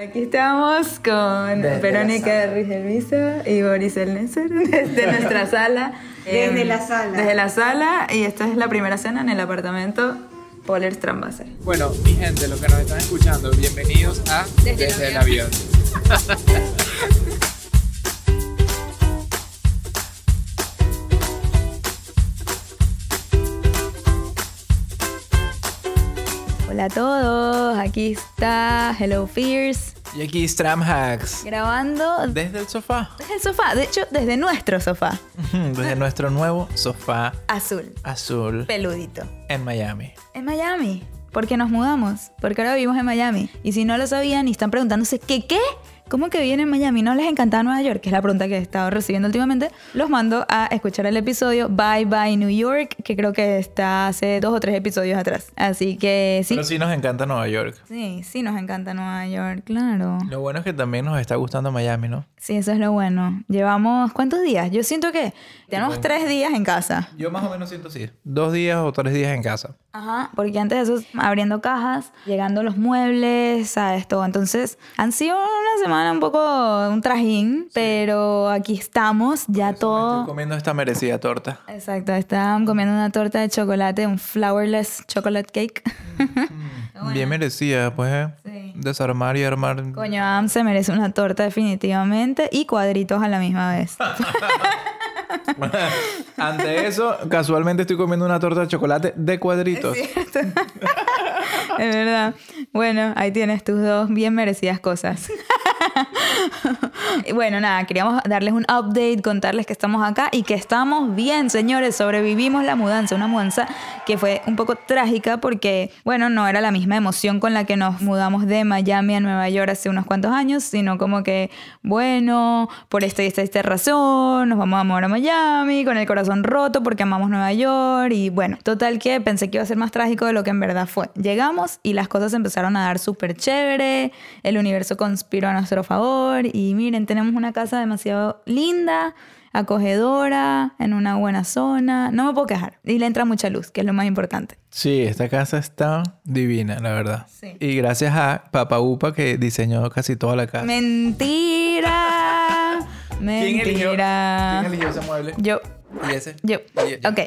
Aquí estamos con Desde Verónica Rigelvisa y Boris Elneser desde nuestra sala. Desde Em, la sala. Desde la sala y esta es la primera cena en el apartamento Poller Strambasser. Bueno, mi gente, los que nos están escuchando, bienvenidos a Desde el el avión. Hola a todos, aquí está Hello Fears Y aquí Stram Hacks. grabando Desde el sofá. desde el sofá, de hecho desde nuestro sofá Desde nuestro nuevo sofá azul, azul peludito. en Miami. En Miami, porque nos mudamos, porque ahora vivimos en Miami. Y si no lo sabían y están preguntándose, ¿qué qué? ¿Cómo que viven en Miami? ¿No les encanta Nueva York? Que es la pregunta que he estado recibiendo últimamente. Los mando a escuchar el episodio Bye Bye New York, que creo que está hace dos o tres episodios atrás. Así que sí. Pero sí nos encanta Nueva York. Sí, sí nos encanta Nueva York, claro. Lo bueno es que también nos está gustando Miami, ¿no? Sí, eso es lo bueno. Llevamos, ¿cuántos días? Yo siento que tenemos tres días en casa. Yo más o menos siento así. Dos días o tres días en casa. Ajá, porque antes de eso, abriendo cajas, llegando los muebles, ¿sabes? Todo. Entonces, han sido una semana un poco un trajín, pero aquí estamos, ya Estoy todo. comiendo esta merecida torta. Exacto, estaban comiendo una torta de chocolate, un flourless chocolate cake. Bien merecida, pues. ¿eh? Sí. Desarmar y armar. Coño, Am se merece una torta definitivamente y cuadritos a la misma vez. Ante eso, casualmente estoy comiendo una torta de chocolate de cuadritos. Es verdad. Bueno, ahí tienes tus dos bien merecidas cosas. Bueno, nada, queríamos darles un update, contarles que estamos acá y que estamos bien, señores. Sobrevivimos la mudanza, una mudanza que fue un poco trágica porque, bueno, no era la misma emoción con la que nos mudamos de Miami a Nueva York hace unos cuantos años, sino como que, bueno, por esta y esta, esta razón, nos vamos a mudar a Miami con el corazón roto porque amamos Nueva York y bueno, total que pensé que iba a ser más trágico de lo que en verdad fue. Llegamos y las cosas empezaron a dar súper chévere, el universo conspiró a nuestro favor y miren, tenemos una casa demasiado linda, acogedora, en una buena zona, no me puedo quejar y le entra mucha luz, que es lo más importante. Sí, esta casa está divina, la verdad. Sí. Y gracias a Papa Upa que diseñó casi toda la casa. Mentira. ¿Quién eligió, Mentira. ¿Quién eligió ese mueble? Yo, ¿Y ese? Yo. Y- Ok.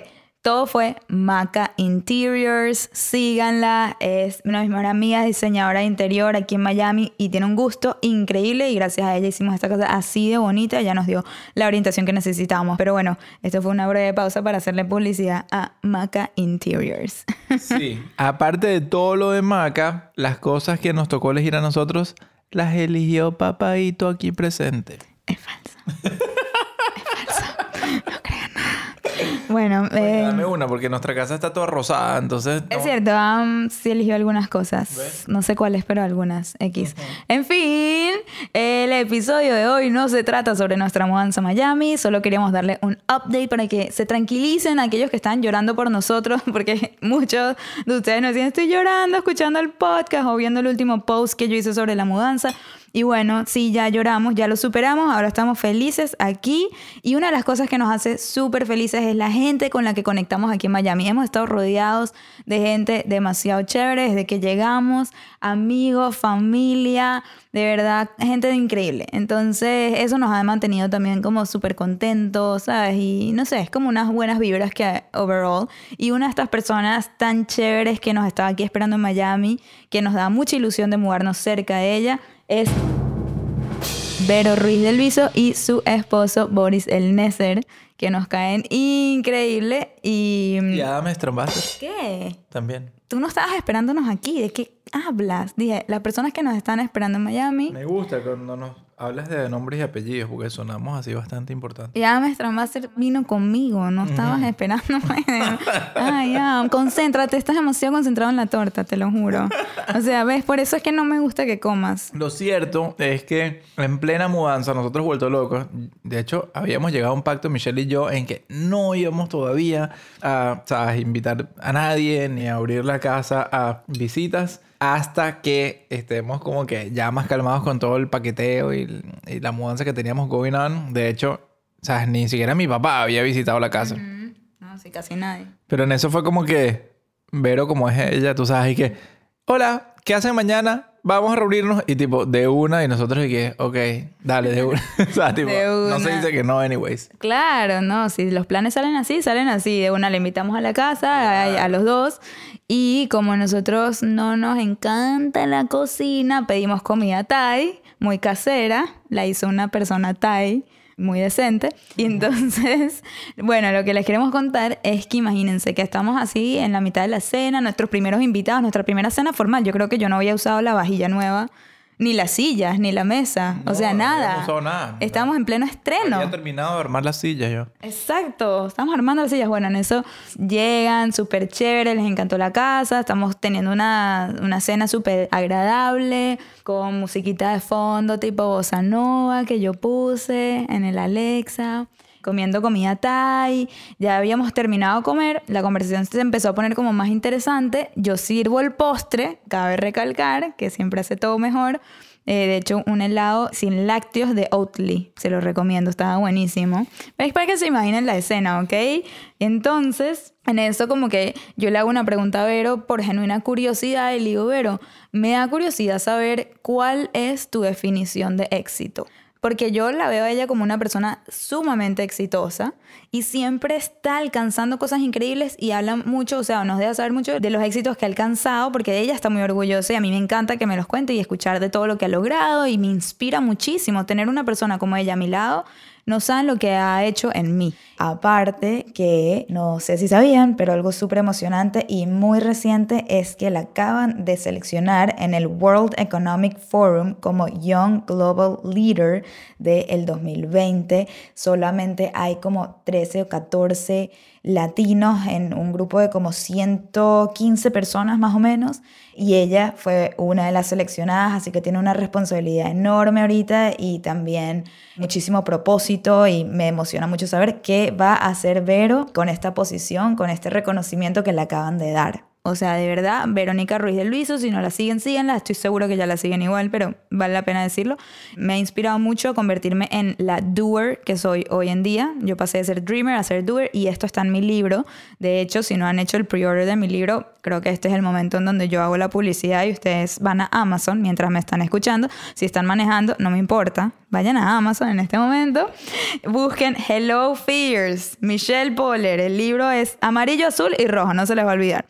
Todo fue Maca Interiors. Síganla. Es una de mis mejores amigas, diseñadora de interior aquí en Miami y tiene un gusto increíble. Y gracias a ella hicimos esta casa así de bonita. Ya nos dio la orientación que necesitábamos. Pero bueno, esto fue una breve pausa para hacerle publicidad a Maca Interiors. Sí. Aparte de todo lo de Maca, las cosas que nos tocó elegir a nosotros, las eligió Papaito aquí presente. es falso. es falso. No crean nada. Bueno, eh, Dame una, porque nuestra casa está toda rosada, entonces... no. Es cierto, Am sí eligió algunas cosas. ¿Ves? No sé cuáles, pero algunas. X. En fin, el episodio de hoy no se trata sobre nuestra mudanza a Miami. Solo queríamos darle un update para que se tranquilicen aquellos que están llorando por nosotros, porque muchos de ustedes nos dicen, estoy llorando escuchando el podcast o viendo el último post que yo hice sobre la mudanza. Y bueno, sí, ya lloramos, ya lo superamos, ahora estamos felices aquí. Y una de las cosas que nos hace súper felices es la gente con la que conectamos aquí en Miami. Hemos estado rodeados de gente demasiado chévere desde que llegamos, amigos, familia, de verdad, gente increíble. Entonces, eso nos ha mantenido también como súper contentos, ¿sabes? Y no sé, es como unas buenas vibras que overall. Y una de estas personas tan chéveres que nos estaba aquí esperando en Miami, que nos da mucha ilusión de mudarnos cerca de ella, es Vero Ruiz del Viso y su esposo Boris El Neser, que nos caen increíble. Y. Y Adam Strambasser ¿Qué? también. Tú no estabas esperándonos aquí. ¿De qué hablas? Dije, las personas que nos están esperando en Miami. Me gusta cuando nos hablas de nombres y apellidos, porque sonamos así bastante importantes. Ya nuestra máster vino conmigo, no estabas esperándome. Ay, ya, concéntrate, estás demasiado concentrado en la torta, te lo juro. O sea, ves, por eso es que no me gusta que comas. Lo cierto es que en plena mudanza, nosotros vuelto locos, de hecho, habíamos llegado a un pacto, Michelle y yo, en que no íbamos todavía a, ¿sabes? invitar a nadie ni a abrir la casa a visitas hasta que estemos como que ya más calmados con todo el paqueteo y, y la mudanza que teníamos going on. De hecho, ¿sabes? ni siquiera mi papá había visitado la casa. Mm, No, sí, casi nadie. Pero en eso fue como que Vero, como es ella, tú sabes, y que, hola, ¿qué hacen mañana? Vamos a reunirnos y tipo, de una, y nosotros y que, ok, dale, de una. o sea, tipo, De no se dice que no, anyways. Claro, no, si los planes salen así, salen así. De una le invitamos a la casa, a, a los dos. Y como nosotros no nos encanta la cocina, pedimos comida Thai, muy casera. La hizo una persona Thai, muy decente. Y entonces, bueno, lo que les queremos contar es que imagínense que estamos así en la mitad de la cena, nuestros primeros invitados, nuestra primera cena formal. Yo creo que yo no había usado la vajilla nueva. Ni las sillas, ni la mesa. o No, sea, no nada. habíamos usado nada. Estábamos en pleno estreno. Había terminado de armar las sillas yo. Exacto, estamos armando las sillas. Bueno, en eso llegan, súper chévere, les encantó la casa, estamos teniendo una, una cena súper agradable, con musiquita de fondo tipo bossa nova que yo puse en el Alexa, comiendo comida Thai. Ya habíamos terminado de comer, la conversación se empezó a poner como más interesante. Yo sirvo el postre, cabe recalcar que siempre hace todo mejor. Eh, de hecho, un helado sin lácteos de Oatly. Se lo recomiendo, estaba buenísimo. Es para que se imaginen la escena, ¿ok? Entonces, en eso como que yo le hago una pregunta a Vero por genuina curiosidad y le digo, Vero, me da curiosidad saber cuál es tu definición de éxito. Porque yo la veo a ella como una persona sumamente exitosa y siempre está alcanzando cosas increíbles y habla mucho, o sea, nos deja saber mucho de los éxitos que ha alcanzado, porque ella está muy orgullosa y a mí me encanta que me los cuente y escuchar de todo lo que ha logrado y me inspira muchísimo tener una persona como ella a mi lado. No saben lo que ha hecho en mí. Aparte que, no sé si sabían, pero algo súper emocionante y muy reciente es que la acaban de seleccionar en el World Economic Forum como Young Global Leader del 2020. Solamente hay como 13 o 14 latinos en un grupo de como 115 personas más o menos y ella fue una de las seleccionadas, así que tiene una responsabilidad enorme ahorita y también muchísimo propósito y me emociona mucho saber qué va a hacer Vero con esta posición, con este reconocimiento que le acaban de dar. O sea, de verdad, Verónica Ruiz del Luiso, si no la siguen, síganla. Estoy seguro que ya la siguen igual, pero vale la pena decirlo. Me ha inspirado mucho a convertirme en la doer que soy hoy en día. Yo pasé de ser dreamer a ser doer y esto está en mi libro. De hecho, si no han hecho el pre-order de mi libro, creo que este es el momento en donde yo hago la publicidad y ustedes van a Amazon mientras me están escuchando. Si están manejando, no me importa. Vayan a Amazon en este momento. Busquen Hello Fears, Michelle Poller. El libro es amarillo, azul y rojo, no se les va a olvidar.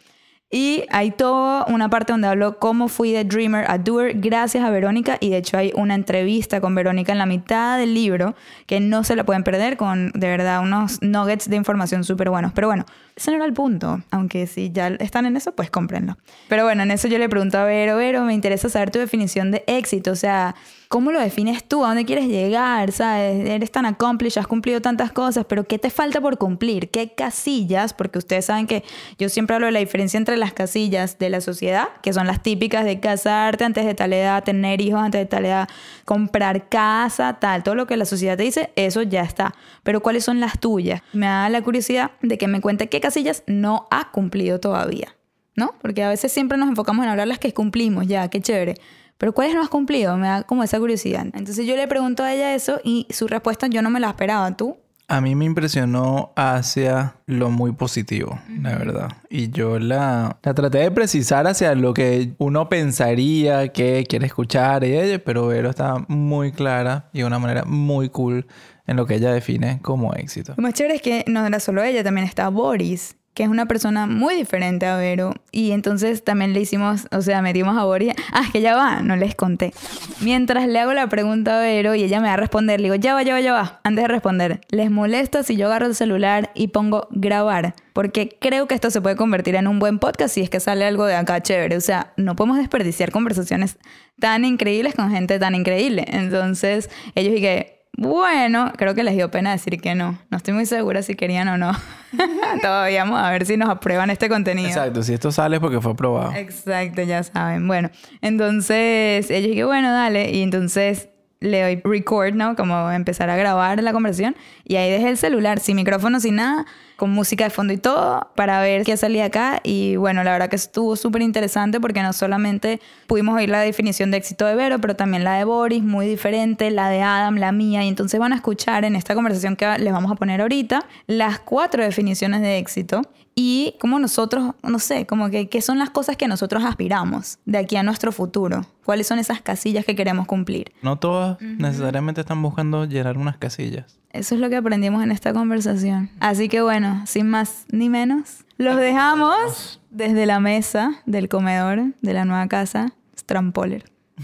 Y hay toda una parte donde hablo cómo fui de dreamer a doer gracias a Verónica y de hecho hay una entrevista con Verónica en la mitad del libro que no se la pueden perder con de verdad unos nuggets de información súper buenos. Pero bueno, ese no era el punto, aunque si ya están en eso, pues cómprenlo. Pero bueno, en eso yo le pregunto a Vero, Vero, me interesa saber tu definición de éxito, o sea, ¿cómo lo defines tú? ¿A dónde quieres llegar? ¿Sabes? Eres tan accomplished, has cumplido tantas cosas, pero ¿qué te falta por cumplir? ¿Qué casillas? Porque ustedes saben que yo siempre hablo de la diferencia entre las casillas de la sociedad, que son las típicas de casarte antes de tal edad, tener hijos antes de tal edad, comprar casa, tal, todo lo que la sociedad te dice, eso ya está. Pero ¿cuáles son las tuyas? Me da la curiosidad de que me cuente qué casillas no ha cumplido todavía, ¿no? Porque a veces siempre nos enfocamos en hablar las que cumplimos, ya, qué chévere. Pero ¿cuáles no has cumplido? Me da como esa curiosidad. Entonces yo le pregunto a ella eso y su respuesta yo no me la esperaba. ¿Tú? A mí me impresionó hacia lo muy positivo, la verdad. Y yo la, la traté de precisar hacia lo que uno pensaría que quiere escuchar y ella, pero Vero está muy clara y de una manera muy cool en lo que ella define como éxito. Lo más chévere es que no era solo ella, también está Boris, que es una persona muy diferente a Vero. Y entonces también le hicimos, o sea, metimos a Boris. Ah, que ya va, no les conté. Mientras le hago la pregunta a Vero y ella me va a responder, le digo, ya va, ya va, ya va. Antes de responder, ¿les molesta si yo agarro el celular y pongo grabar? Porque creo que esto se puede convertir en un buen podcast si es que sale algo de acá chévere. O sea, no podemos desperdiciar conversaciones tan increíbles con gente tan increíble. Entonces, ellos dije, bueno, creo que les dio pena decir que no. No estoy muy segura si querían o no. Todavía vamos a ver si nos aprueban este contenido. Exacto, si esto sale es porque fue aprobado. Exacto, ya saben. Bueno, entonces ellos dije, bueno, dale. Y entonces le doy record, ¿no? Como empezar a grabar la conversación. Y ahí dejé el celular, sin micrófono, sin nada. Con música de fondo y todo, para ver qué salía acá. Y bueno, la verdad que estuvo súper interesante porque no solamente pudimos oír la definición de éxito de Vero, pero también la de Boris, muy diferente, la de Adam, la mía. Y entonces van a escuchar en esta conversación que les vamos a poner ahorita las cuatro definiciones de éxito y como nosotros, no sé, como que qué son las cosas que nosotros aspiramos de aquí a nuestro futuro. ¿Cuáles son esas casillas que queremos cumplir? No todas necesariamente están buscando llenar unas casillas. Eso es lo que aprendimos en esta conversación. Así que bueno, sin más ni menos, los dejamos desde la mesa del comedor de la nueva casa Strampoller.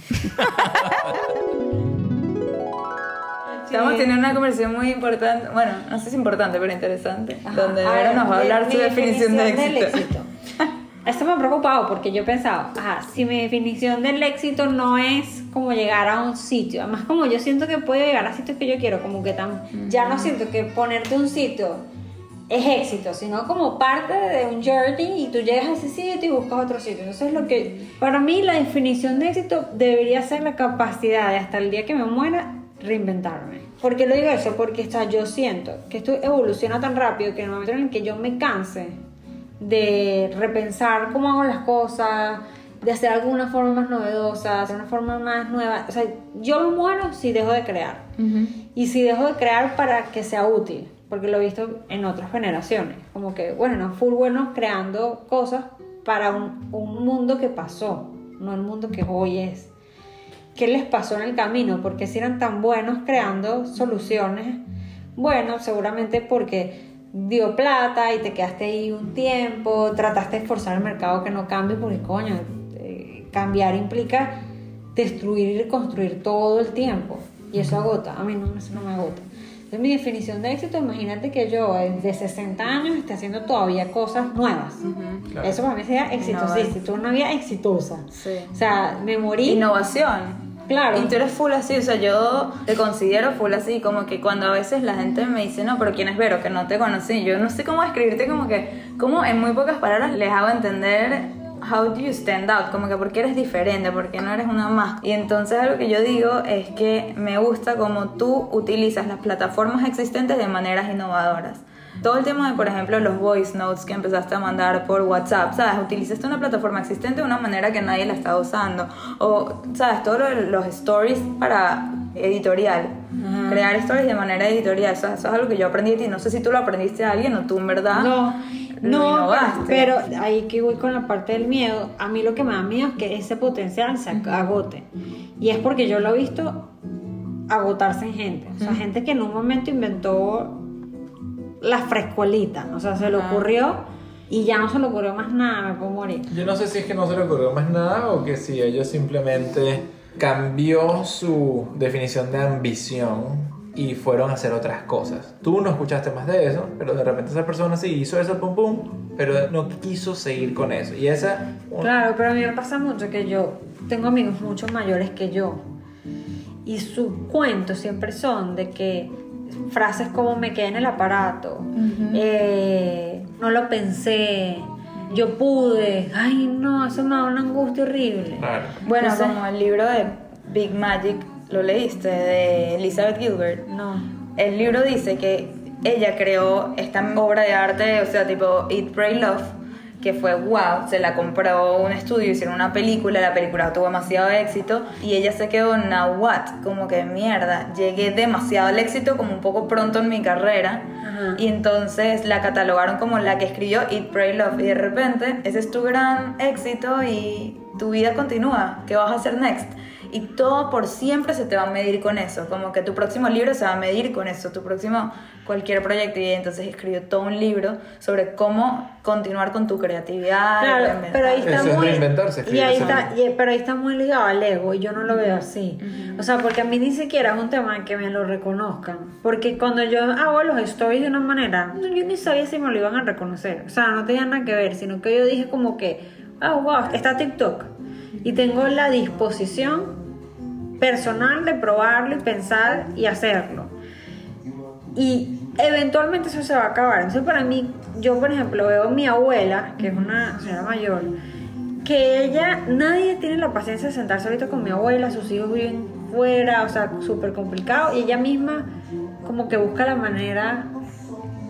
Estamos teniendo una conversación muy importante, bueno, no sé si importante, pero interesante, donde Vera nos va a hablar su definición, de éxito. Esto me ha preocupado porque yo he pensado, ajá, si mi definición del éxito no es como llegar a un sitio, además como yo siento que puedo llegar a sitios que yo quiero, como que tan, ya no siento que ponerte un sitio es éxito, sino como parte de un journey y tú llegas a ese sitio y buscas otro sitio. Entonces lo que para mí la definición de éxito debería ser la capacidad de hasta el día que me muera reinventarme. ¿Por qué lo digo eso? Porque está, yo siento que esto evoluciona tan rápido que en el momento en el que yo me canse de repensar cómo hago las cosas, de hacer alguna forma más novedosa, hacer una forma más nueva. O sea, yo me muero si dejo de crear. Y si dejo de crear para que sea útil, porque lo he visto en otras generaciones. Como que, bueno, no full bueno creando cosas para un, un mundo que pasó, no el mundo que hoy es qué les pasó en el camino, porque si eran tan buenos creando soluciones, bueno, seguramente porque dio plata y te quedaste ahí un tiempo, trataste de forzar el mercado que no cambie, porque coño, eh, cambiar implica destruir y reconstruir todo el tiempo, y eso agota, a mí no, eso no me agota. Entonces mi definición de éxito, imagínate que yo de 60 años esté haciendo todavía cosas nuevas. Eso para mí sería exitosísimo, una vida exitosa. O sea, me morí. Innovación. Claro. Y tú eres full así, o sea, yo te considero full así, como que cuando a veces la gente me dice, no, pero ¿quién es Vero? Que no te conocí. Yo no sé cómo escribirte, como que, como en muy pocas palabras les hago entender how do you stand out, como que porque eres diferente, porque no eres una más. Y entonces algo que yo digo es que me gusta como tú utilizas las plataformas existentes de maneras innovadoras. Todo el tema de, por ejemplo, los voice notes que empezaste a mandar por WhatsApp, ¿sabes? Utilizaste una plataforma existente de una manera que nadie la está usando. O, ¿sabes? Todos los stories para editorial. Crear stories de manera editorial. Eso, es algo que yo aprendí de ti. No sé si tú lo aprendiste a alguien o tú en verdad. No. No, pero ahí que voy con la parte del miedo. A mí lo que me da miedo es que ese potencial se agote. Y es porque yo lo he visto agotarse en gente. O sea, gente que en un momento inventó la frescuelita. O sea, se le ocurrió y ya no se le ocurrió más nada, me puedo morir. Yo no sé si es que no se le ocurrió más nada o que si ellos simplemente cambió su definición de ambición y fueron a hacer otras cosas. Tú no escuchaste más de eso, pero de repente esa persona sí hizo eso, pum pum, pero no quiso seguir con eso. Y esa... Claro, pero a mí me pasa mucho que yo tengo amigos mucho mayores que yo y sus cuentos siempre son de que frases como me quedé en el aparato, eh, no lo pensé, yo pude, ay no, eso me da una angustia horrible. Bueno, como el libro de Big Magic, ¿lo leíste? De Elizabeth Gilbert. No. El libro dice que ella creó esta obra de arte, o sea, tipo Eat, Pray, Love, que fue wow, se la compró un estudio, hicieron una película, la película tuvo demasiado éxito y ella se quedó, now what, como que mierda, llegué demasiado al éxito como un poco pronto en mi carrera y entonces la catalogaron como la que escribió Eat, Pray, Love y de repente ese es tu gran éxito y tu vida continúa, ¿qué vas a hacer next? Y todo por siempre se te va a medir con eso, como que tu próximo libro se va a medir con eso, tu próximo cualquier proyecto y entonces escribió todo un libro sobre cómo continuar con tu creatividad. Claro, pero ahí está eso muy es reinventarse. Y ahí está, y- pero ahí está muy ligado al ego y yo no lo veo así. O sea, porque a mí ni siquiera es un tema que me lo reconozcan, porque cuando yo hago los stories de una manera, yo ni sabía si me lo iban a reconocer. O sea, no tenía nada que ver, sino que yo dije como que, oh, wow, está TikTok y tengo la disposición personal de probarlo y pensar y hacerlo. Y eventualmente eso se va a acabar. Entonces para mí, yo por ejemplo veo a mi abuela, que es una señora mayor, que ella, nadie tiene la paciencia de sentarse ahorita con mi abuela, sus hijos viven fuera, o sea, súper complicado, y ella misma como que busca la manera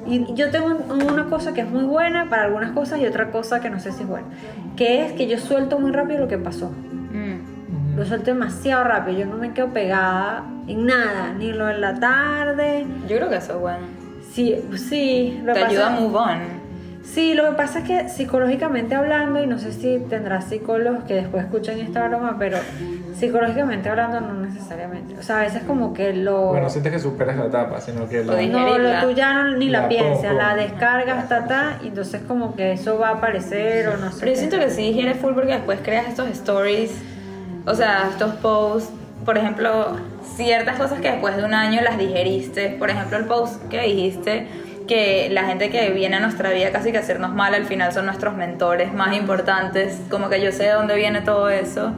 Y yo tengo un- una cosa que es muy buena para algunas cosas y otra cosa que no sé si es buena. Que es que yo suelto muy rápido lo que pasó. Mm. Lo suelto demasiado rápido. Yo no me quedo pegada en nada. Ni lo de la tarde. Yo creo que eso es bueno. Sí, sí. lo Te que ayuda a pasa- move on. Sí, lo que pasa es que psicológicamente hablando, y no sé si tendrás psicólogos que después escuchen esta broma, pero psicológicamente hablando no necesariamente. O sea, a veces como que lo... Bueno, no sientes que superas la etapa, sino que Lo la... no, lo tú ya no, ni la, La piensas, poco. la descargas, ta, ta, y entonces como que eso va a aparecer o no sé. Pero yo siento que sí digieres full porque después creas estos stories, o sea, estos posts, por ejemplo, ciertas cosas que después de un año las digeriste. Por ejemplo, el post que dijiste que la gente que viene a nuestra vida casi que a hacernos mal al final son nuestros mentores más importantes. Como que yo sé de dónde viene todo eso.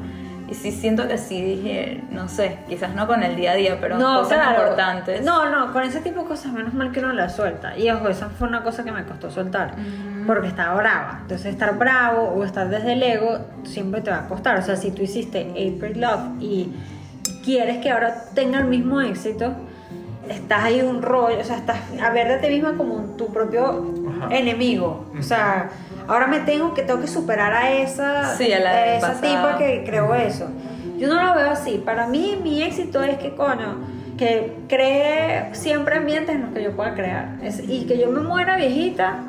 Y sí siento que sí dije, no sé, quizás no con el día a día, pero no, cosas claro. importantes. No, no, con ese tipo de cosas menos mal que uno las suelta. Y ojo, esa fue una cosa que me costó soltar. Porque estaba brava. Entonces estar bravo o estar desde el ego siempre te va a costar. O sea, si tú hiciste April Love y quieres que ahora tenga el mismo éxito, estás ahí un rollo, o sea, estás a ver de ti misma como tu propio Ajá. enemigo. O sea, ahora me tengo que tengo que superar a esa, Sí, a la a esa tipa que creó eso. Yo no lo veo así. Para mí mi éxito es que coño que cree siempre ambientes en los que yo pueda crear Es- y que yo me muera viejita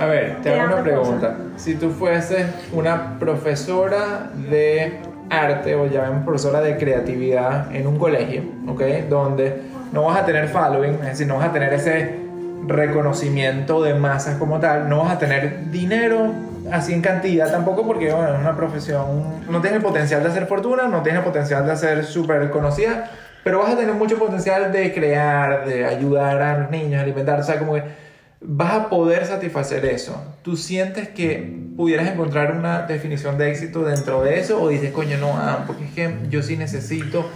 A ver, te hago una pregunta. Si tú fueses una profesora de arte o llamemos profesora de creatividad en un colegio, ¿ok? Donde no vas a tener following, es decir, no vas a tener ese reconocimiento de masas como tal, no vas a tener dinero así en cantidad tampoco porque bueno, es una profesión, no tiene el potencial de hacer fortuna, no tiene el potencial de ser súper conocida, pero vas a tener mucho potencial de crear, de ayudar a los niños, alimentar, o sea, como que vas a poder satisfacer eso. ¿Tú sientes que pudieras encontrar una definición de éxito dentro de eso o dices, coño, no, ah, porque es que yo sí necesito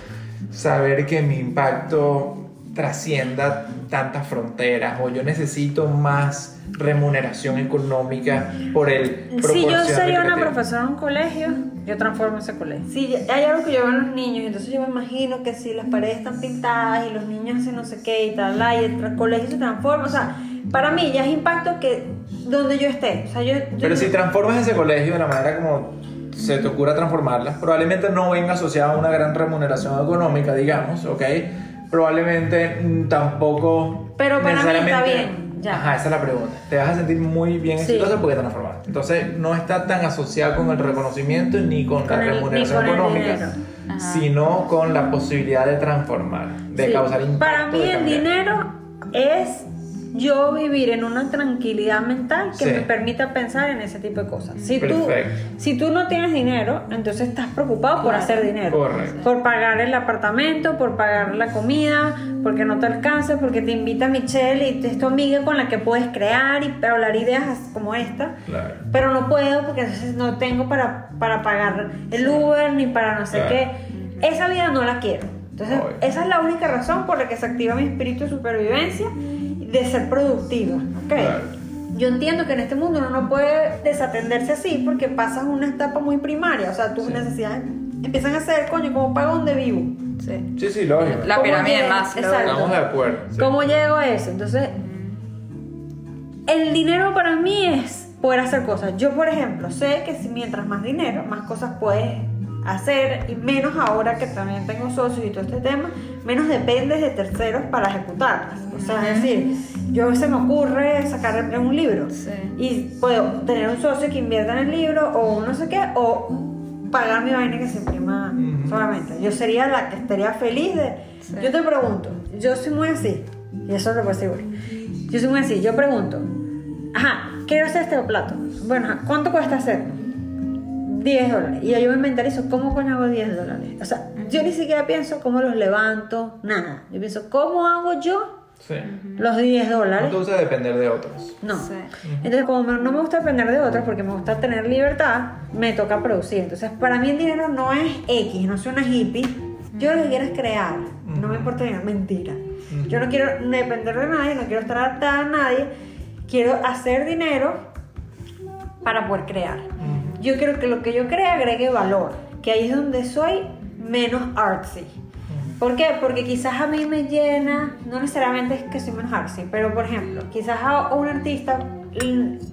saber que mi impacto trascienda tantas fronteras o yo necesito más remuneración económica por el Si yo sería una recreativa"? profesora en un colegio, yo transformo ese colegio. Si hay algo que yo veo en los niños, entonces yo me imagino que si las paredes están pintadas y los niños hacen no sé qué y tal, y el colegio se transforma, o sea, para mí ya es impacto que donde yo esté. O sea, yo, yo Pero si transformas ese colegio de la manera como se te ocurra transformarla, probablemente no venga asociada a una gran remuneración económica, digamos, ¿ok? Probablemente mm, tampoco. Pero para mí está bien, ya. Ajá, esa es la pregunta. Te vas a sentir muy bien Sí. exitosa porque te transformas. Entonces, no está tan asociado con el reconocimiento ni con, Con la el- remuneración con económica, sino con la posibilidad de transformar, de Sí. causar impacto. Para mí el dinero es yo vivir en una tranquilidad mental que Sí. me permita pensar en ese tipo de cosas. Si tú, si tú no tienes dinero, entonces estás preocupado por hacer dinero. Correcto. Por pagar el apartamento, por pagar la comida, porque no te alcanza, porque te invita Michelle y es tu amiga con la que puedes crear y hablar ideas como esta. Claro. Pero no puedo porque entonces no tengo para, para pagar el Uber ni para no sé Claro. qué. Esa vida no la quiero. Entonces, Obvio. esa es la única razón por la que se activa mi espíritu de supervivencia de ser productiva. ¿ok? Claro. Yo entiendo que en este mundo uno no puede desatenderse así porque pasas una etapa muy primaria. O sea, tus Sí. necesidades empiezan a ser, coño, ¿cómo pago donde vivo? Sí. Sí, sí, lógico. La ¿Cómo pirámide? Maslow. Exacto. Estamos de acuerdo. sí. ¿Cómo llego a eso? Entonces, el dinero para mí es poder hacer cosas. Yo, por ejemplo, sé que si mientras más dinero, más cosas puedes hacer y menos ahora que también tengo socios y todo este tema, menos dependes de terceros para ejecutarlas. O sea, es decir, yo a veces me ocurre sacar un libro Sí. y puedo tener un socio que invierta en el libro o no sé qué, o pagar mi vaina que se imprima solamente. Yo sería la que estaría feliz de... Sí. Yo te pregunto, yo soy muy así, y eso lo puedo asegurar. Yo soy muy así, yo pregunto, ajá, quiero hacer este plato. Bueno, ¿cuánto cuesta hacerlo? 10 dólares. Y yo me mentalizo, ¿cómo coño hago 10 dólares? O sea, yo ni siquiera pienso cómo los levanto, nada. Yo pienso, ¿cómo hago yo Sí. los 10 No dólares? te gusta depender de otros. No. Sí. Entonces, como no me gusta depender de otros porque me gusta tener libertad, me toca producir. Entonces, para mí el dinero no es X, no soy una hippie. Yo lo que quiero es crear. No me importa dinero, mentira. Yo no quiero depender de nadie, no quiero estar atada a nadie. Quiero hacer dinero para poder crear. Yo quiero que lo que yo cree agregue valor, que ahí es donde soy menos artsy. ¿Por qué? Porque quizás a mí me llena, no necesariamente es que soy menos artsy, pero por ejemplo, quizás a un artista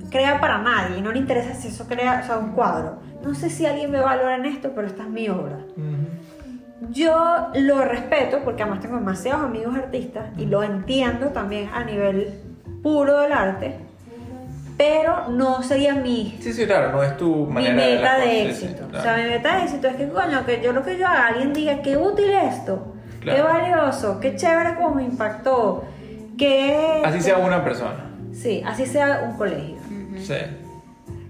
crea para nadie no le interesa si eso crea, o sea, un cuadro. No sé si alguien me valora en esto, pero esta es mi obra. Yo lo respeto porque además tengo demasiados amigos artistas y lo entiendo también a nivel puro del arte, pero no sería mi, Sí, sí, claro, no es tu mi manera ver meta de éxito. claro. O sea, mi meta de éxito es que, coño, que yo lo que yo haga, alguien diga qué útil esto, qué valioso, qué chévere como me impactó, qué... Así sea una persona. Sí, así sea un colegio. Sí.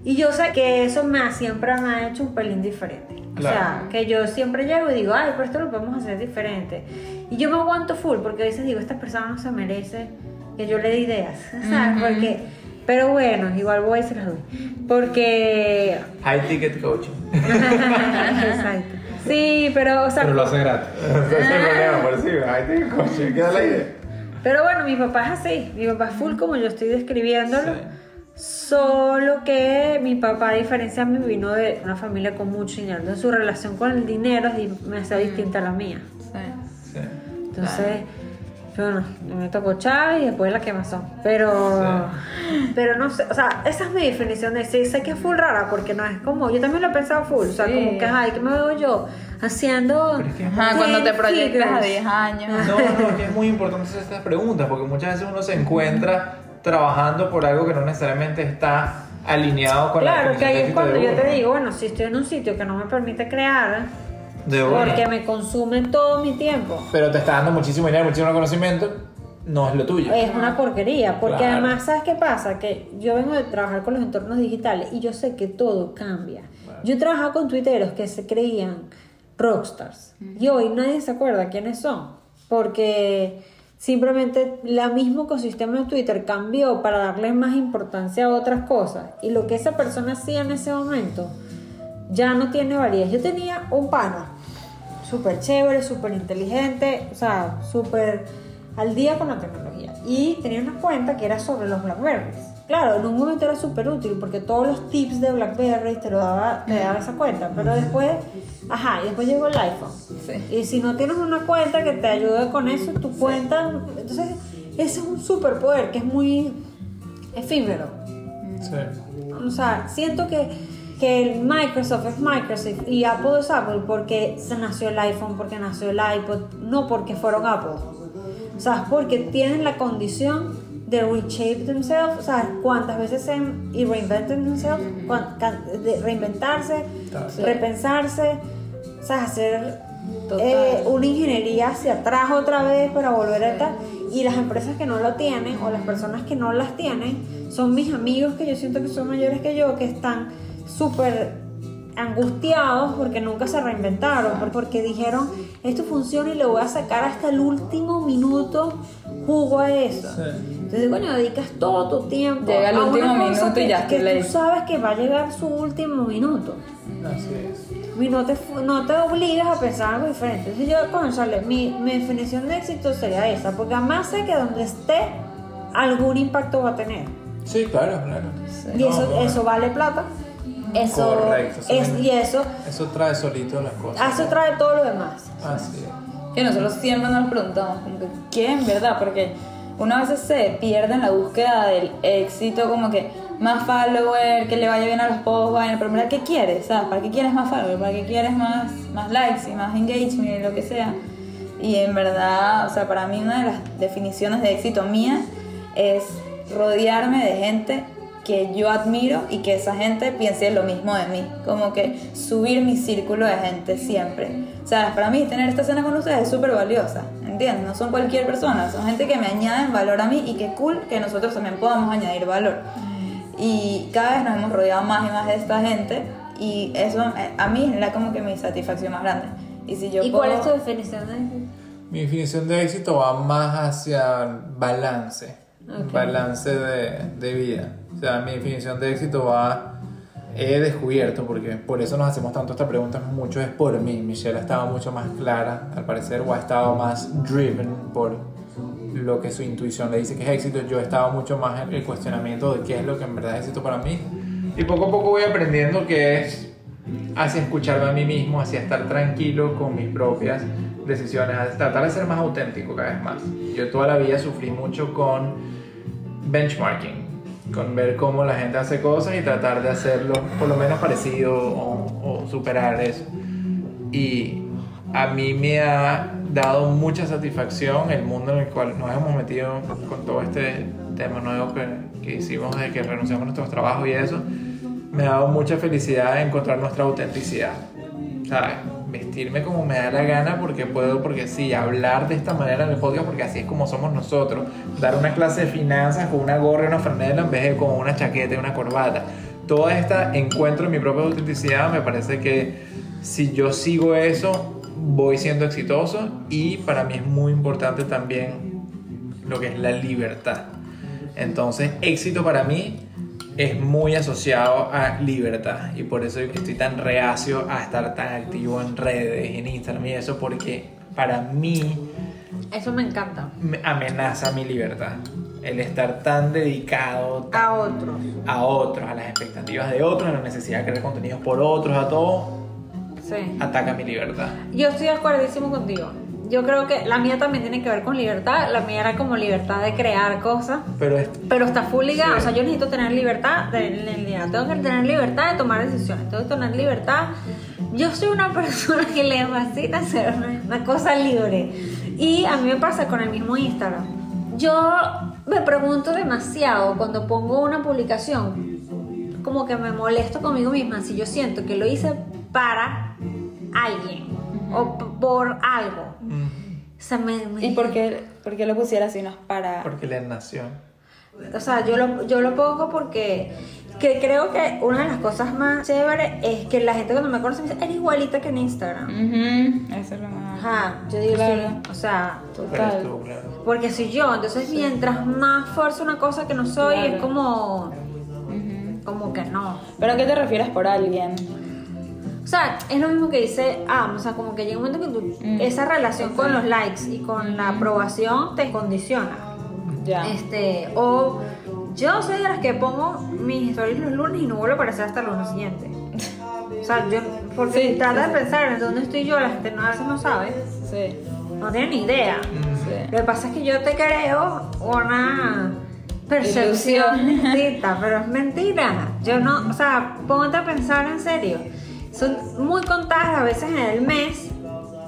Y yo sé que eso me ha, siempre me ha hecho un pelín diferente. O sea, que yo siempre llego y digo, ay, pero esto lo podemos hacer diferente. Y yo me aguanto full porque a veces digo, esta persona no se merece que yo le dé ideas. ¿Sabes? Ujú. Porque, pero bueno, igual voy y se las doy. Porque... High ticket coaching. Exacto. Sí, pero, o sea, Pero lo hace gratis. Ese es el problema, por sí, high ticket coaching, queda la idea. pero bueno, mi papá es así. Mi papá es full como yo estoy describiéndolo. Sí. Solo que mi papá, a diferencia de mí, vino de una familia con mucho dinero. Entonces su relación con el dinero me hace distinta a la mía. Sí. Sí. Entonces, bueno, me tocó Chávez y después la quemazón. Pero, pero no sé, o sea, esa es mi definición de sí, sé que es full rara porque no es como, yo también lo he pensado full, o sea, como que, ay, ¿qué me veo yo haciendo? Pero es que- Ajá, cuando te proyectas a figures? 10 años. No, no, es que es muy importante hacer estas preguntas porque muchas veces uno se encuentra trabajando por algo que no necesariamente está alineado con la Claro, que ahí es cuando yo te digo, bueno, si estoy en un sitio que no me permite crear. De porque me consume todo mi tiempo. Pero te está dando muchísimo dinero, muchísimo conocimiento, no es lo tuyo. Es una porquería, porque Claro. además, ¿sabes qué pasa? Que yo vengo de trabajar con los entornos digitales y yo sé que todo cambia. Yo he trabajado con tuiteros que se creían rockstars y hoy nadie se acuerda quiénes son, porque simplemente el mismo ecosistema de Twitter cambió para darle más importancia a otras cosas y lo que esa persona hacía en ese momento ya no tiene validez. Yo tenía un pana súper chévere, súper inteligente, o sea, súper al día con la tecnología. Y tenía una cuenta que era sobre los Blackberries. Claro, en un momento era súper útil porque todos los tips de Blackberry te lo daba, te daba esa cuenta. Pero después, ajá, y después llegó el iPhone. Sí. Y si no tienes una cuenta que te ayude con eso, tu cuenta. Entonces, ese es un superpoder que es muy efímero. Sí. O sea, siento que, que el Microsoft es Microsoft y Apple es Apple porque se nació el iPhone, porque nació el iPod, no porque fueron Apple. O sea, es porque tienen la condición de reshape themselves, o sea, cuántas veces se y reinventan themselves, de reinventarse, Sí. repensarse, o sea, hacer eh, una ingeniería hacia atrás otra vez para volver a estar. Y las empresas que no lo tienen o las personas que no las tienen son mis amigos que yo siento que son mayores que yo, que están súper angustiados porque nunca se reinventaron, por- porque dijeron esto funciona y le voy a sacar hasta el último minuto jugo a eso. Entonces, coño, dedicas todo tu tiempo Llega el a una último cosa minuto y ya que tú sabes que va a llegar su último minuto. Así es. Y no te, no te obligas a pensar algo diferente. Entonces yo, conchale, mi, mi definición de éxito sería esa, porque además sé que donde esté, algún impacto va a tener. Sí, claro, claro. Y No, eso, bueno. eso vale plata. Eso, Correcto, eso es, y eso, Eso trae solito las cosas. eso trae todo lo demás. Así es. Que nosotros siempre nos preguntamos, como que, ¿qué en verdad? Porque uno a veces se pierde en la búsqueda del éxito, como que más follower, que le vaya bien a los posts, vaina, pero verdad, ¿qué quieres? ¿Sabes? ¿Para qué quieres más follower? ¿Para qué quieres más, más likes y más engagement y lo que sea? Y en verdad, o sea, para mí una de las definiciones de éxito mía es rodearme de gente que yo admiro y que esa gente piense lo mismo de mí. Como que subir mi círculo de gente siempre. O sea, para mí tener esta cena con ustedes es súper valiosa, ¿entiendes? No son cualquier persona, son gente que me añaden valor a mí y que cool que nosotros también podamos añadir valor. Y cada vez nos hemos rodeado más y más de esta gente y eso eh, a mí es la, como que mi satisfacción más grande. Y si yo ¿Y cuál puedo- es tu definición de éxito? Mi definición de éxito va más hacia balance, balance de, de vida. O sea, mi definición de éxito va, he descubierto, porque por eso nos hacemos tanto esta pregunta, mucho es por mí. Michelle ha estado mucho más clara, al parecer, o ha estado más driven por lo que su intuición le dice que es éxito. Yo he estado mucho más en el cuestionamiento de qué es lo que en verdad es éxito para mí. Y poco a poco voy aprendiendo que es hacia escucharme a mí mismo, hacia estar tranquilo con mis propias decisiones, a tratar de ser más auténtico cada vez más. Yo toda la vida sufrí mucho con benchmarking, con ver cómo la gente hace cosas y tratar de hacerlo por lo menos parecido o, o superar eso. Y a mí me ha dado mucha satisfacción el mundo en el cual nos hemos metido con todo este tema nuevo que, que hicimos de que renunciamos a nuestros trabajos y eso. Me ha dado mucha felicidad encontrar nuestra autenticidad. ¿Sabes? Vestirme como me da la gana porque puedo, porque sí, hablar de esta manera en el podcast porque así es como somos nosotros. Dar una clase de finanzas con una gorra y una franela en vez de con una chaqueta y una corbata. Todo esta encuentro en mi propia autenticidad me parece que si yo sigo eso, voy siendo exitoso y para mí es muy importante también lo que es la libertad. Entonces, éxito para mí es muy asociado a libertad y por eso estoy tan reacio a estar tan activo en redes, en Instagram y eso, porque para mí Eso me encanta. me amenaza mi libertad. El estar tan dedicado tan- A otros. a otros, a las expectativas de otros, a la necesidad de crear contenidos por otros, a todo, Sí. ataca mi libertad. Yo estoy de acuerdísimo contigo. Yo creo que la mía también tiene que ver con libertad. La mía era como libertad de crear cosas. Pero es Pero está full ligado. Sí. O sea, yo necesito tener libertad de, de- de- Tengo que tener libertad de tomar decisiones. Tengo que tener libertad. Yo soy una persona que le fascina hacer una, una cosa libre. Y a mí me pasa con el mismo Instagram. Yo me pregunto demasiado cuando pongo una publicación. Como que me molesto conmigo misma. Si yo siento que lo hice para alguien. O por algo. mm, O sea, me, me- ¿Y por qué, por qué lo pusiera así? No es para... porque le nació. O sea, yo lo, yo lo pongo porque que creo que una de las cosas más chéveres es que la gente cuando me conoce me dice, eres igualita que en Instagram. Ujú, Eso es lo más... Ajá, yo digo, Claro. sí. O sea, Total. estuvo claro. porque soy yo. Entonces, mientras más fuerzo una cosa que no soy, Claro. es como, como que no. ¿Pero a qué te refieres por alguien? O sea, es lo mismo que dice ah, o sea, como que llega un momento que tú, Mm. esa relación con los likes y con la aprobación te condiciona. Ya. Este, o yo soy de las que pongo mis stories los lunes y no vuelvo a aparecer hasta el lunes siguiente. O sea, yo, porque Sí, trata sí. de pensar en dónde estoy yo, la gente no, a veces no sabe, Sí. no tiene ni idea. Sí. Lo que pasa es que yo te creo una percepción distinta, pero es mentira. Yo no, o sea, ponte a pensar en serio. Son muy contadas las veces en el mes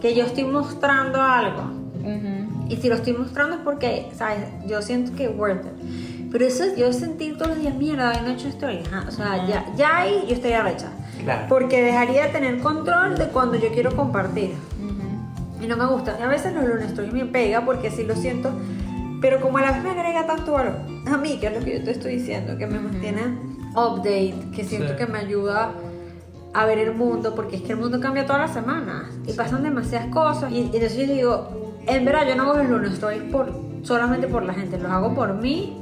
que yo estoy mostrando algo. Ujú. Y si lo estoy mostrando es porque, ¿sabes? Yo siento que es worth it. Pero eso es yo sentir todos los días, mierda, hoy no he hecho story. Ajá, O sea, ya, ya ahí yo estoy arrecha. Claro. Porque dejaría de tener control de cuando yo quiero compartir. Ujú. Y no me gusta. Y a veces los lunes story me pega porque sí lo siento. Pero como a la vez me agrega tanto valor a mí, que es lo que yo te estoy diciendo, que me mantiene update, que siento Sí. que me ayuda a ver el mundo, porque es que el mundo cambia todas las semanas y pasan demasiadas cosas. Y, y entonces yo digo, en verdad yo no hago los lunes stories por, solamente por la gente, los hago por mí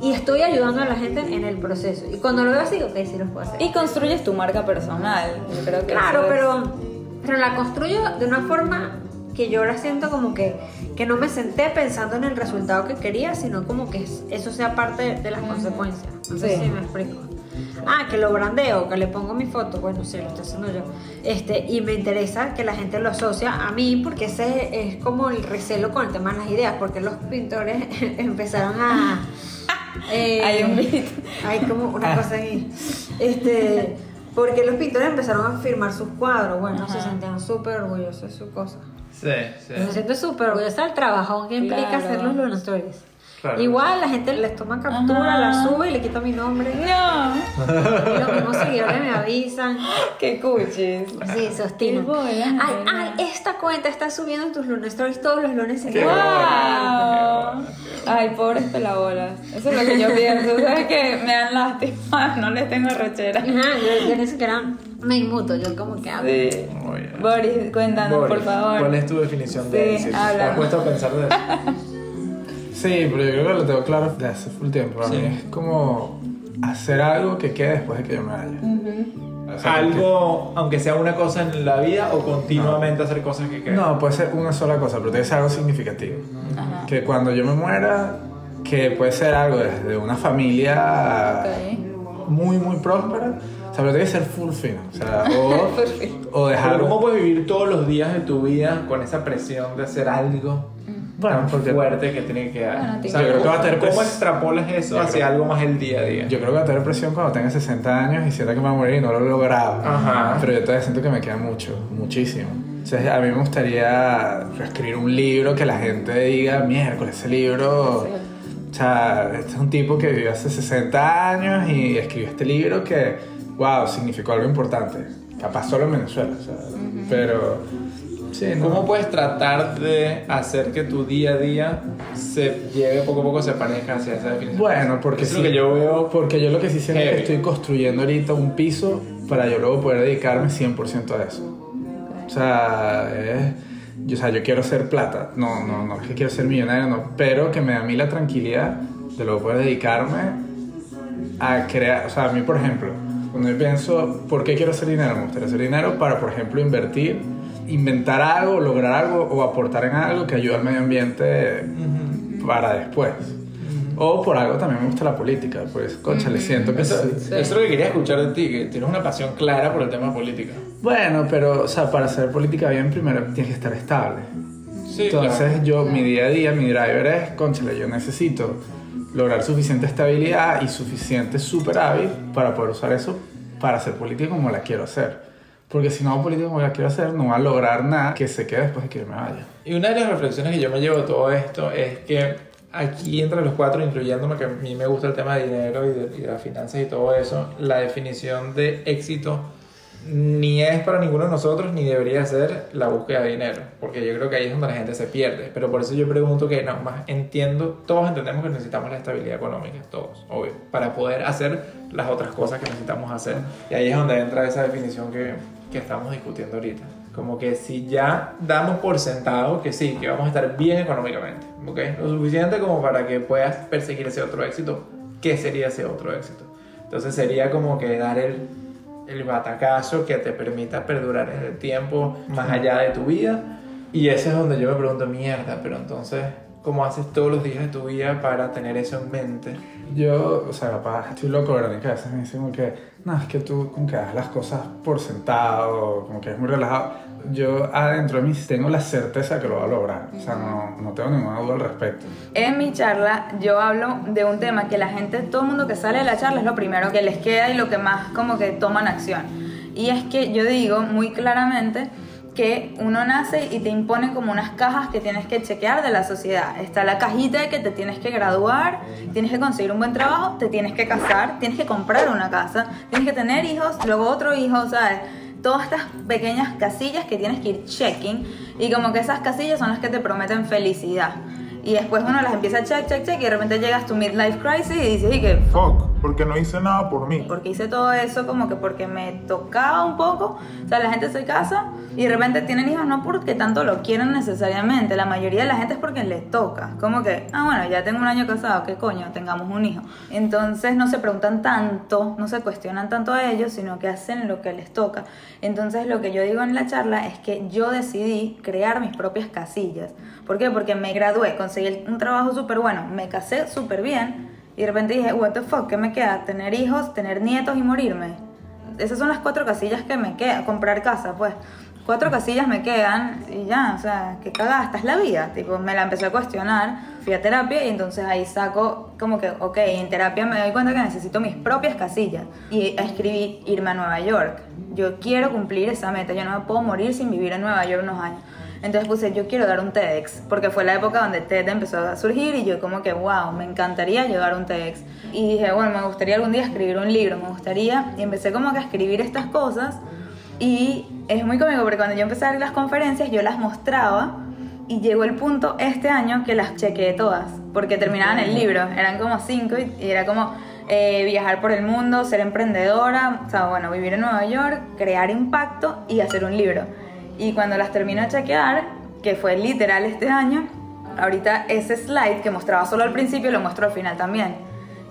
y estoy ayudando a la gente en el proceso. Y cuando lo veo así, digo, ok, sí los puedo hacer. Y construyes tu marca personal. Yo creo que Claro, es- pero, pero la construyo de una forma que yo la siento como que, que no me senté pensando en el resultado que quería, sino como que es- eso sea parte de las consecuencias. No sé Sí. si me explico. Ah, que lo brandeo, que le pongo mi foto, bueno, sí, lo estoy haciendo yo. Este, y me interesa que la gente lo asocia a mí, porque ese es como el recelo con el tema de las ideas, porque los pintores empezaron a... eh, Hay un beat. hay como una cosa ahí. Este, porque los pintores empezaron a firmar sus cuadros. Bueno, se Ajá. sentían súper orgullosos de su cosa. Sí, sí. Me siento súper orgullosa del trabajo que implica Claro. hacer los Stories. Claro. Igual la gente les toma captura, Ajá. la sube y le quita mi nombre. No. Y los mismos seguidores me avisan. Qué cuchis. Sí, bola, Ay, ay, esta cuenta está subiendo tus Luna Stories todos los lunes. Qué. ¡Wow! Ay, pobres pelabolas. Eso es lo que yo pienso. ¿Sabes que Me dan lástima. No les tengo rechera. Ajá, yo, yo ni siquiera me inmuto, yo como que hablo. Sí. Muy bien. Boris, cuéntanos, Boris, por favor. ¿Cuál es tu definición de Sí, éxito? ¿Te has puesto a pensar de eso? Sí, pero yo creo que lo tengo claro desde hace full tiempo. Para Sí. mí es como hacer algo que quede después de que yo me vaya. O sea, Algo, aunque sea una cosa en la vida o continuamente hacer cosas que que- quieras. No, puede ser una sola cosa, pero tiene que ser algo significativo. Ajá. Que cuando yo me muera, que puede ser algo desde una familia Ok. muy, muy próspera, O sea, pero tiene que ser full fino. O sea, o, o dejar... ¿Cómo puedes vivir todos los días de tu vida con esa presión de hacer algo Bueno, tan porque fuerte que tiene que dar? Bueno, o sea, yo creo que va a tener ¿Cómo extrapolas eso hacia creo- algo más el día a día? Yo creo que va a tener presión cuando tenga 60 años y sienta que me voy a morir y no lo he logrado. Ajá. Pero yo todavía siento que me queda mucho, muchísimo. O sea, a mí me gustaría escribir un libro que la gente diga, miércoles, ese libro... O sea, este es un tipo que vivió hace 60 años y escribió este libro que, wow, significó algo importante. Capaz solo en Venezuela, o sea, pero... Sí, ¿no? ¿Cómo puedes tratar de hacer que tu día a día se lleve poco a poco, se parezca hacia esa definición? Bueno, porque es sí, lo que yo veo. Porque yo lo que sí siento es heavy. que estoy construyendo ahorita un piso para yo luego poder dedicarme 100% a eso. O sea, es- yo, o sea, yo quiero ser plata. No, no, no es que quiero ser millonario, no. Pero que me da a mí la tranquilidad de luego poder dedicarme a crear. O sea, a mí, por ejemplo, cuando yo pienso, ¿por qué quiero hacer dinero? Me gustaría hacer dinero para, por ejemplo, invertir, inventar algo, lograr algo o aportar en algo que ayude al medio ambiente para después. O por algo también me gusta la política, pues, concha, le siento que Eso, sí. eso es lo que quería escuchar de ti, que tienes una pasión clara por el tema política. Bueno, pero, o sea, para hacer política bien, primero tienes que estar estable. Sí, Entonces, claro. yo, mi día a día, mi driver es, conchale, yo necesito lograr suficiente estabilidad y suficiente superávit para poder usar eso para hacer política como la quiero hacer. Porque si no hago política como la quiero hacer, no va a lograr nada que se quede después de que yo me vaya. Y una de las reflexiones que yo me llevo de todo esto es que aquí entre los cuatro, incluyéndome que a mí me gusta el tema de dinero y de, y de las finanzas y todo eso, la definición de éxito ni es para ninguno de nosotros ni debería ser la búsqueda de dinero, porque yo creo que ahí es donde la gente se pierde. Pero por eso yo pregunto que no más entiendo, todos entendemos que necesitamos la estabilidad económica, todos, obvio, para poder hacer las otras cosas que necesitamos hacer. Y ahí es donde entra esa definición que, que estamos discutiendo ahorita. Como que si ya damos por sentado que sí, que vamos a estar bien económicamente, ¿ok? Lo suficiente como para que puedas perseguir ese otro éxito, ¿qué sería ese otro éxito? Entonces sería como que dar el, el batacazo que te permita perdurar en el tiempo más allá de tu vida. Y ese es donde yo me pregunto, mierda, pero entonces, ¿cómo haces todos los días de tu vida para tener eso en mente? Yo, o sea, capaz, estoy loco, Verónica, a veces me dicen que, no, es que tú como que das las cosas por sentado, como que es muy relajado. Yo adentro de mí tengo la certeza que lo va a lograr, o sea, no, no tengo ninguna duda al respecto. En mi charla yo hablo de un tema que la gente, todo el mundo que sale de la charla es lo primero que les queda y lo que más como que toman acción. Y es que yo digo muy claramente que uno nace y te imponen como unas cajas que tienes que chequear de la sociedad. Está la cajita de que te tienes que graduar, tienes que conseguir un buen trabajo, te tienes que casar, tienes que comprar una casa, tienes que tener hijos, luego otro hijo, ¿sabes? Todas estas pequeñas casillas que tienes que ir checking y como que esas casillas son las que te prometen felicidad. Y después uno las empieza a check, check, check y de repente llegas tu midlife crisis y dices, y que Fuck, porque no hice nada por mí. porque hice todo eso como que porque me tocaba un poco. O sea, la gente se casa y de repente tienen hijos no porque tanto lo quieren necesariamente. La mayoría de la gente es porque les toca. Como que, ah, bueno, ya tengo un año casado, ¿qué coño? Tengamos un hijo. Entonces no se preguntan tanto, no se cuestionan tanto a ellos, sino que hacen lo que les toca. Entonces lo que yo digo en la charla es que yo decidí crear mis propias casillas. ¿Por qué? Porque me gradué, conseguí un trabajo súper bueno, me casé súper bien. Y de repente dije, what the fuck, ¿qué me queda? ¿Tener hijos, tener nietos y morirme? Esas son las cuatro casillas que me quedan. Comprar casa, pues. Cuatro casillas me quedan y ya, o sea, qué cagada, esta es la vida. Tipo, me la empecé a cuestionar, fui a terapia y entonces ahí saco como que, ok, en terapia me doy cuenta que necesito mis propias casillas. Y escribí irme a Nueva York. Yo quiero cumplir esa meta, yo no me puedo morir sin vivir en Nueva York unos años. Entonces puse, yo quiero dar un TEDx, porque fue la época donde TED empezó a surgir y yo como que, wow, me encantaría llegar a un TEDx. Y dije, bueno, me gustaría algún día escribir un libro, me gustaría, y empecé como que a escribir estas cosas. Y es muy cómico porque cuando yo empecé a dar las conferencias, yo las mostraba y llegó el punto este año que las chequeé todas, porque terminaban el libro, eran como cinco y, era como eh, viajar por el mundo, ser emprendedora, o sea, bueno, vivir en Nueva York, crear impacto y hacer un libro. Y cuando las termino de chequear, que fue literal este año, ahorita ese slide que mostraba solo al principio lo muestro al final también.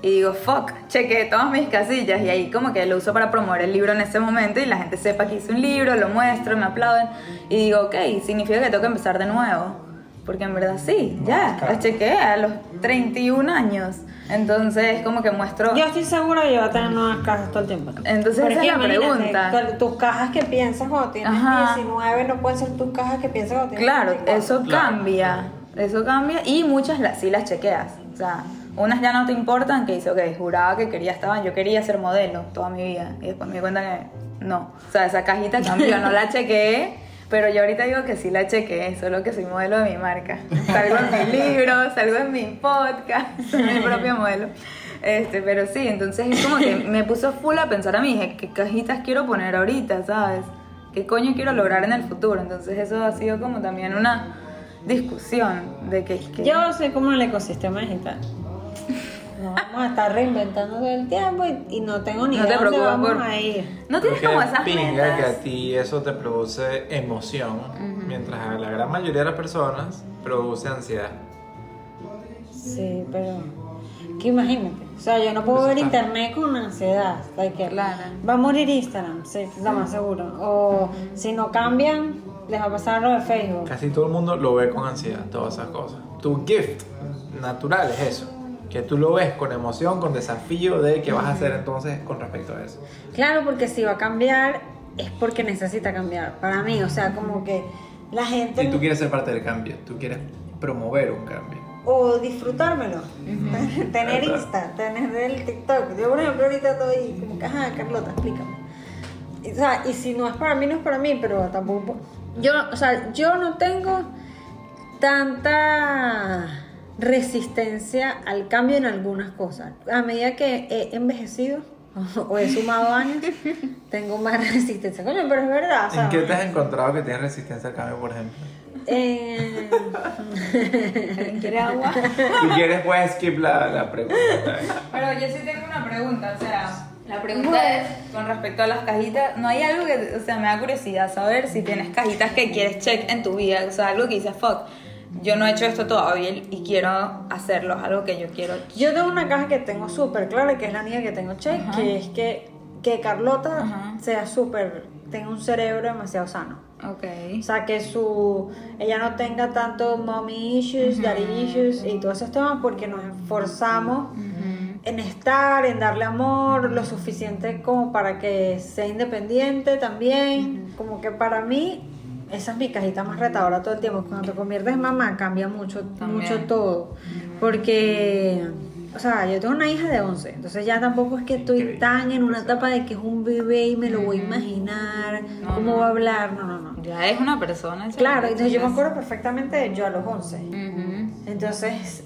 Y digo, fuck, chequeé todas mis casillas y ahí como que lo uso para promover el libro en ese momento y la gente sepa que hice un libro, lo muestro, me aplauden y digo, ok, significa que tengo que empezar de nuevo. Porque en verdad sí, ya, claro. las chequeé a los 31 años. Entonces, como que muestro. Yo estoy segura que yo voy a tener nuevas cajas todo el tiempo. Entonces, esa es la pregunta. tu- Tus cajas que piensas cuando tienes Ajá. 19 no pueden ser tus cajas que piensas cuando tienes Claro, 24. eso cambia. Eso cambia. Y muchas las, sí las chequeas. O sea, unas ya no te importan, que dice, ok, juraba que quería, estaba, yo quería ser modelo toda mi vida. Y después me di cuenta que no. O sea, esa cajita cambió, no la chequeé. Pero yo ahorita digo que sí la chequeé, solo que soy modelo de mi marca. Salgo en mis libros, salgo en mi podcast, soy mi propio modelo. Este, pero sí, entonces es como que me puso full a pensar a mí, dije, ¿qué cajitas quiero poner ahorita, sabes? ¿Qué coño quiero lograr en el futuro? Entonces eso ha sido como también una discusión de que... Yo soy como el ecosistema digital. Nos vamos a estar reinventando todo el tiempo y, y no tengo ni No te idea dónde preocupes vamos por- a ir. no tienes Porque como esas pinga metas. que a ti eso te produce emoción, mientras a la gran mayoría de las personas produce ansiedad. Sí, pero que imagínate, o sea, yo no puedo Eso ver está. internet con ansiedad, like que Claro. va a morir Instagram, sí, lo más seguro, o si no cambian, les va a pasar lo de Facebook. Casi todo el mundo lo ve con ansiedad, todas esas cosas. Tu gift natural es eso. Que tú lo ves con emoción, con desafío de qué vas a hacer entonces con respecto a eso. Claro, porque si va a cambiar es porque necesita cambiar, para mí, o sea, como que la gente Y tú quieres ser parte del cambio, tú quieres promover un cambio. o disfrutármelo, tener. Insta, tener el TikTok. Yo, por ejemplo, ahorita estoy como que, ajá, Carlota, explícame. Y, o sea, y si no es para mí, no es para mí, pero tampoco. Yo, o sea, yo no tengo tanta resistencia al cambio en algunas cosas. A medida que he envejecido o he sumado años, tengo más resistencia. Coño, pero es verdad. Sea, ¿En qué te has encontrado que tienes resistencia al cambio, por ejemplo? eh, ¿Alguien quiere agua? Si quieres, puedes skip la, la pregunta. Pero yo sí tengo una pregunta, o sea, la pregunta es con respecto a las cajitas, no hay algo que, o sea, me da curiosidad saber si tienes cajitas que quieres check en tu vida, o sea, algo que dices, fuck, yo no he hecho esto todavía y quiero hacerlo, es algo que yo quiero. Yo tengo una caja que tengo súper clara, que es la niña que tengo Ajá. que es que, que Carlota Ajá. sea súper, tenga un cerebro demasiado sano. Ok. O sea, que su ella no tenga tanto mommy issues, daddy issues y todos esos temas porque nos esforzamos en estar, en darle amor, lo suficiente como para que sea independiente también. Como que para mí, esa es mi cajita más retadora todo el tiempo. Cuando te conviertes en mamá cambia mucho, También. mucho todo. Porque, o sea, yo tengo una hija de 11, entonces ya tampoco es que estoy tan en una etapa de que es un bebé y me lo voy a imaginar, No, cómo no. va a hablar, no, no, no. Ya es una persona. Claro, entonces yo me acuerdo perfectamente de yo a los 11. Ujú. Entonces,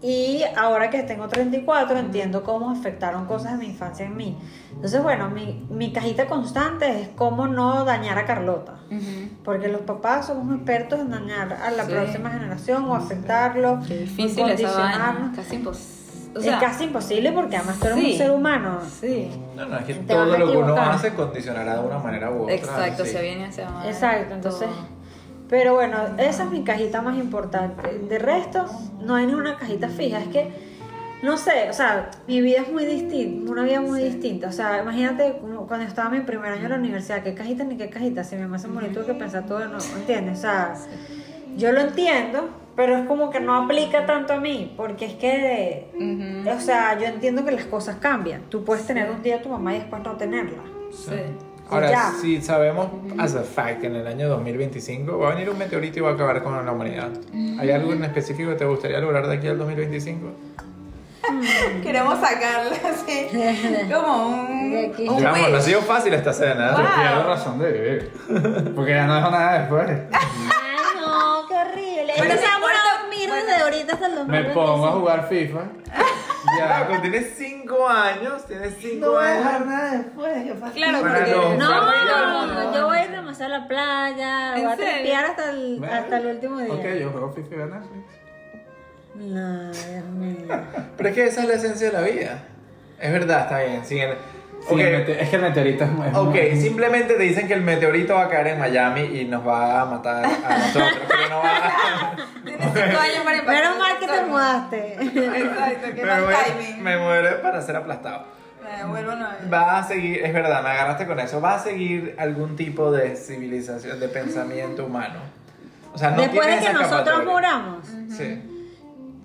y ahora que tengo 34, entiendo cómo afectaron cosas de mi infancia en mí. Entonces, bueno, mi, mi cajita constante es cómo no dañar a Carlota. Ujú. Porque los papás somos expertos en dañar a la Sí. próxima generación o afectarlo, Qué difícil condicionarnos. casi imposible. O es sea, casi imposible porque además tú eres sí. un ser humano. Sí. No, no, es que todo lo que uno hace condicionará de una manera u otra. Exacto, sí. se viene hacia Exacto, entonces. todo. Pero bueno, esa es mi cajita más importante. De resto, no hay ninguna cajita fija. Es que, no sé, o sea, mi vida es muy distinta, una vida muy distinta. O sea, imagínate como cuando estaba en mi primer año en la universidad, qué cajita ni qué cajita. Si mi mamá se murió, tuve que pensar todo de nuevo, ¿entiendes? O sea, yo lo entiendo, pero es como que no aplica tanto a mí, porque es que, o sea, yo entiendo que las cosas cambian. Tú puedes tener un día a tu mamá y después no tenerla. Sí. Ahora, Ya. si sabemos, as a fact, que en el año 2025 va a venir un meteorito y va a acabar con la humanidad. ¿Hay algo en específico que te gustaría lograr de aquí al 2025? Queremos sacarle así como un, De aquí. un Digamos, wish. no ha sido fácil esta cena. ¿eh? Wow. Pierdo razón de vivir. Porque ya no dejo nada después. Ay, no, qué horrible. Pero se van a dormir desde ahorita hasta el Me 2025. pongo a jugar FIFA. Ya, cuando tienes 5 años, tienes 5 No voy a años. dejar nada después. qué fastidio. Claro, porque los- No, no, yo voy a ir demasiado a la playa, ¿En voy a serio? tripear hasta el, Bueno. hasta el último día. Ok, yo juego FIFA y Netflix. No, Dios mío. Pero es que esa es la esencia de la vida. Es verdad, está bien. sí, el- Sí, Ok, el mete- es que el meteorito es muy. Ok, muy- simplemente te dicen que el meteorito va a caer en Miami y nos va a matar a nosotros, pero no va a... Tienes cinco años para Menos mal que te mudaste. Exacto, que me, muero, timing. me muero para ser aplastado. Me. Va a seguir, es verdad, me agarraste con eso, va a seguir algún tipo de civilización, de pensamiento humano. O sea, no Después de que nosotros muramos. Sí.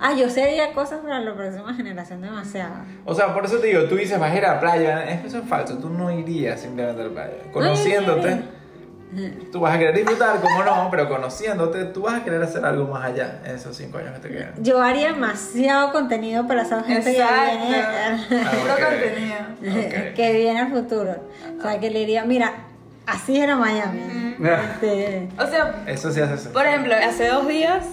Ah, yo sería cosas para la próxima generación demasiado. O sea, por eso te digo, tú dices, vas a ir a la playa. Eso es falso, tú no irías simplemente a la playa. Conociéndote, tú vas a querer disfrutar, como no, pero conociéndote, tú vas a querer hacer algo más allá en esos cinco años que te quedan. Yo haría demasiado contenido para esa gente que viene, Ah, Puro ok. contenido. Ok. que viene al futuro. O sea, que le diría, mira, así era Miami. Este, O sea, Eso sí hace. Por ejemplo, hace dos días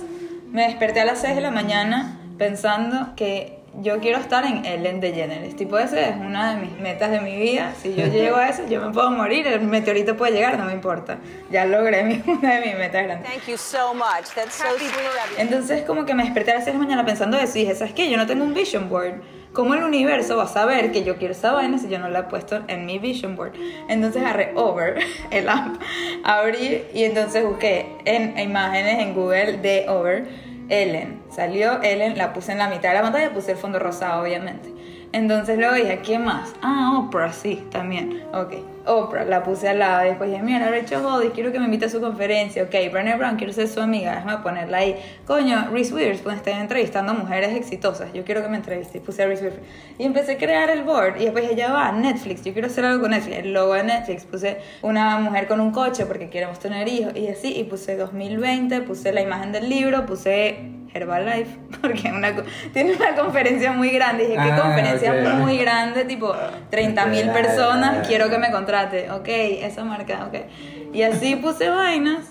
me desperté a las 6 de la mañana pensando que yo quiero estar en Ellen DeGeneres. Tipo, ese es una de mis metas de mi vida. Si yo llego a eso, yo me puedo morir. El meteorito puede llegar, no me importa. Ya logré mi- una de mis metas grandes. Thank you so much. That's so sweet of you. Entonces, como que me desperté a las 6 de la mañana pensando eso y dije, ¿sabes qué? Yo no tengo un vision board. ¿Cómo el universo va a saber que yo quiero esa vaina si yo no la he puesto en mi vision board? Entonces agarré Over, el app, abrí y entonces busqué en imágenes en Google de Over, Ellen. Salió Ellen, la puse en la mitad de la pantalla, puse el fondo rosado, obviamente. Entonces luego dije, ¿qué más? Ah, Oprah, sí, también. Ok, Oprah, la puse al lado. Después dije, mira, Rachel Hollis, quiero que me invite a su conferencia. Ok, Brené Brown, quiero ser su amiga, déjame ponerla ahí. Coño, Reese Witherspoon está entrevistando mujeres exitosas. Yo quiero que me entreviste. Puse a Reese Witherspoon. Y empecé a crear el board. Y después ya va, Netflix, yo quiero hacer algo con Netflix. El logo de Netflix. Puse una mujer con un coche porque queremos tener hijos. Y así, y puse 2020, puse la imagen del libro, puse Herbalife, porque una tiene una conferencia muy grande. Y dije, ¿qué Ah, conferencia muy grande? Tipo, 30 mil personas, quiero que me contrate. Ok, esa marca, ok. Y así puse vainas.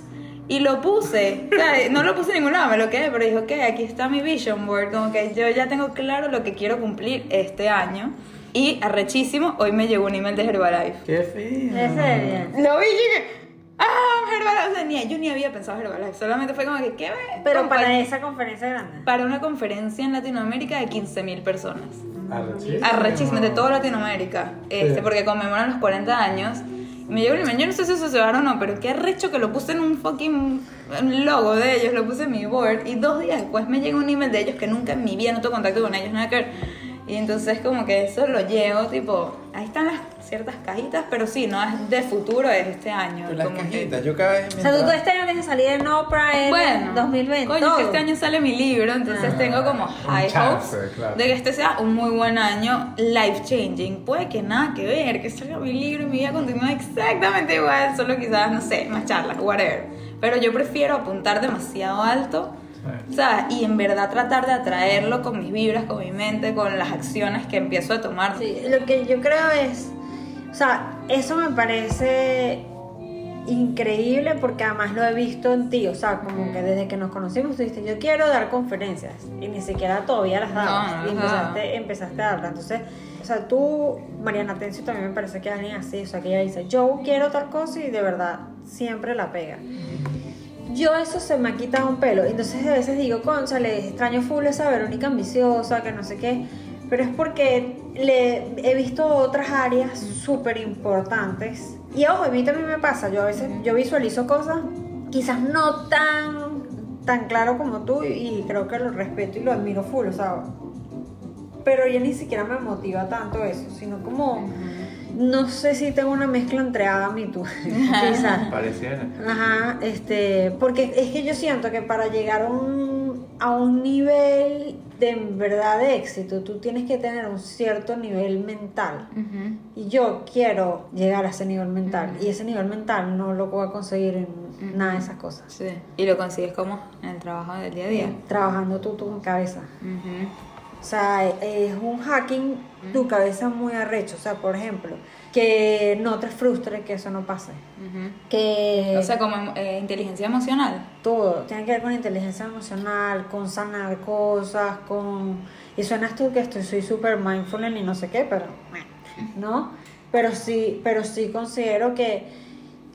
Y lo puse, o sea, no lo puse en ningún lado, me lo quedé, pero dije, ok, aquí está mi vision board, como que yo ya tengo claro lo que quiero cumplir este año. Y arrechísimo, hoy me llegó un email de Herbalife. Qué fino. ¿En serio? Lo vi y dije, ah, Herbalife, o sea, ni, yo ni había pensado Herbalife, solamente fue como que, ¿qué me? Pero para esa conferencia grande. para una conferencia en Latinoamérica de 15 mil personas. Arrechísimo. Arrechísimo, de toda Latinoamérica. Este, Sí. porque conmemoran los 40 años. Y me llegó el email, yo no sé si eso se va o no, pero qué arrecho que lo puse en un fucking logo de ellos, lo puse en mi board. Y dos días después me llegó un email de ellos que nunca en mi vida no tengo contacto con ellos, nada que ver. Y entonces como que eso lo llevo, tipo, ahí están las ciertas cajitas, pero sí, no es de futuro, es este año. Pero las como que- cajitas, yo cada vez O sea, tú todo este año tienes que salir en Oprah en bueno, 2020. Coño, todo. que este año sale mi libro, entonces Ah, tengo como high chance, hopes claro. de que este sea un muy buen año life changing. Puede que nada que ver, que salga mi libro y mi vida continúa exactamente igual, solo quizás, no sé, más charlas, whatever. Pero yo prefiero apuntar demasiado alto. ¿Sabes? Y en verdad tratar de atraerlo con mis vibras, con mi mente, con las acciones que empiezo a tomar. Sí, lo que yo creo es, o sea, eso me parece increíble porque además lo he visto en ti, o sea, como que desde que nos conocimos tú dijiste, yo quiero dar conferencias y ni siquiera todavía las dabas No, no y empezaste, empezaste a darlas. Entonces, o sea, tú, Mariana Tencio también me parece que es alguien así, o sea, que ella dice, yo quiero tal cosa y de verdad siempre la pega. Yo eso se me ha quitado un pelo. Entonces a veces digo, le extraño full esa Verónica ambiciosa, que no sé qué. Pero es porque le he visto otras áreas súper importantes. Y ojo, a mí también me pasa. Yo a veces yo visualizo cosas quizás no tan, tan claro como tú y, creo que lo respeto y lo admiro full, o sea. Pero ya ni siquiera me motiva tanto eso, sino como... No sé si tengo una mezcla entre Adam y tú, quizás. Pareciera. Ajá, este, porque es que yo siento que para llegar a un, a un nivel de en verdad de éxito, tú tienes que tener un cierto nivel mental. Y yo quiero llegar a ese nivel mental. Y ese nivel mental no lo a conseguir en nada de esas cosas. Sí. Y lo consigues como en el trabajo del día a día. Trabajando tú, tu cabeza. Ujú. O sea, es un hacking tu cabeza muy arrecho. O sea, por ejemplo, que no te frustre que eso no pase. Que O sea, como eh, inteligencia emocional. todo tiene que ver con inteligencia emocional, con sanar cosas, con... Y suenas tú que estoy, soy súper mindful y no sé qué, pero... ¿No? Pero sí, pero sí considero que,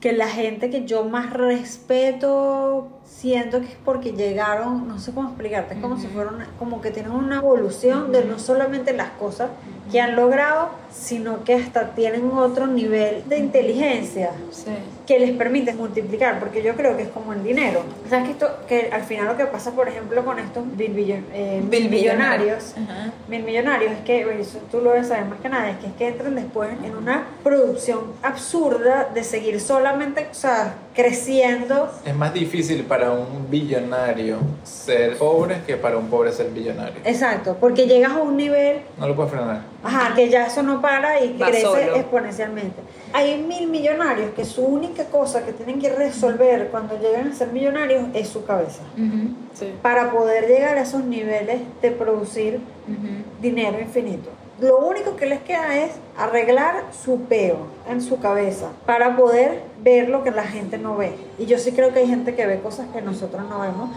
que la gente que yo más respeto, siento que es porque llegaron, no sé cómo explicarte, es como si fueran, como que tienen una evolución de no solamente las cosas que han logrado, sino que hasta tienen otro nivel de inteligencia Sí. que les permite multiplicar, porque yo creo que es como el dinero. ¿Sabes que esto, que al final lo que pasa, por ejemplo, con estos mil billion- eh, mil millonarios, Ajá. mil millonarios, es que, eso tú lo debes saber más que nada, es que, es que entran después en una producción absurda de seguir solamente, o sea, creciendo. Es más difícil para un billonario ser pobre que para un pobre ser billonario. Exacto, porque llegas a un nivel, No lo puedes frenar. ajá, que ya eso no para y Va crece solo. exponencialmente. Hay mil millonarios que su única cosa que tienen que resolver cuando llegan a ser millonarios es su cabeza. Sí. Para poder llegar a esos niveles de producir dinero infinito. Lo único que les queda es arreglar su peo en su cabeza para poder ver lo que la gente no ve. Y yo sí creo que hay gente que ve cosas que nosotros no vemos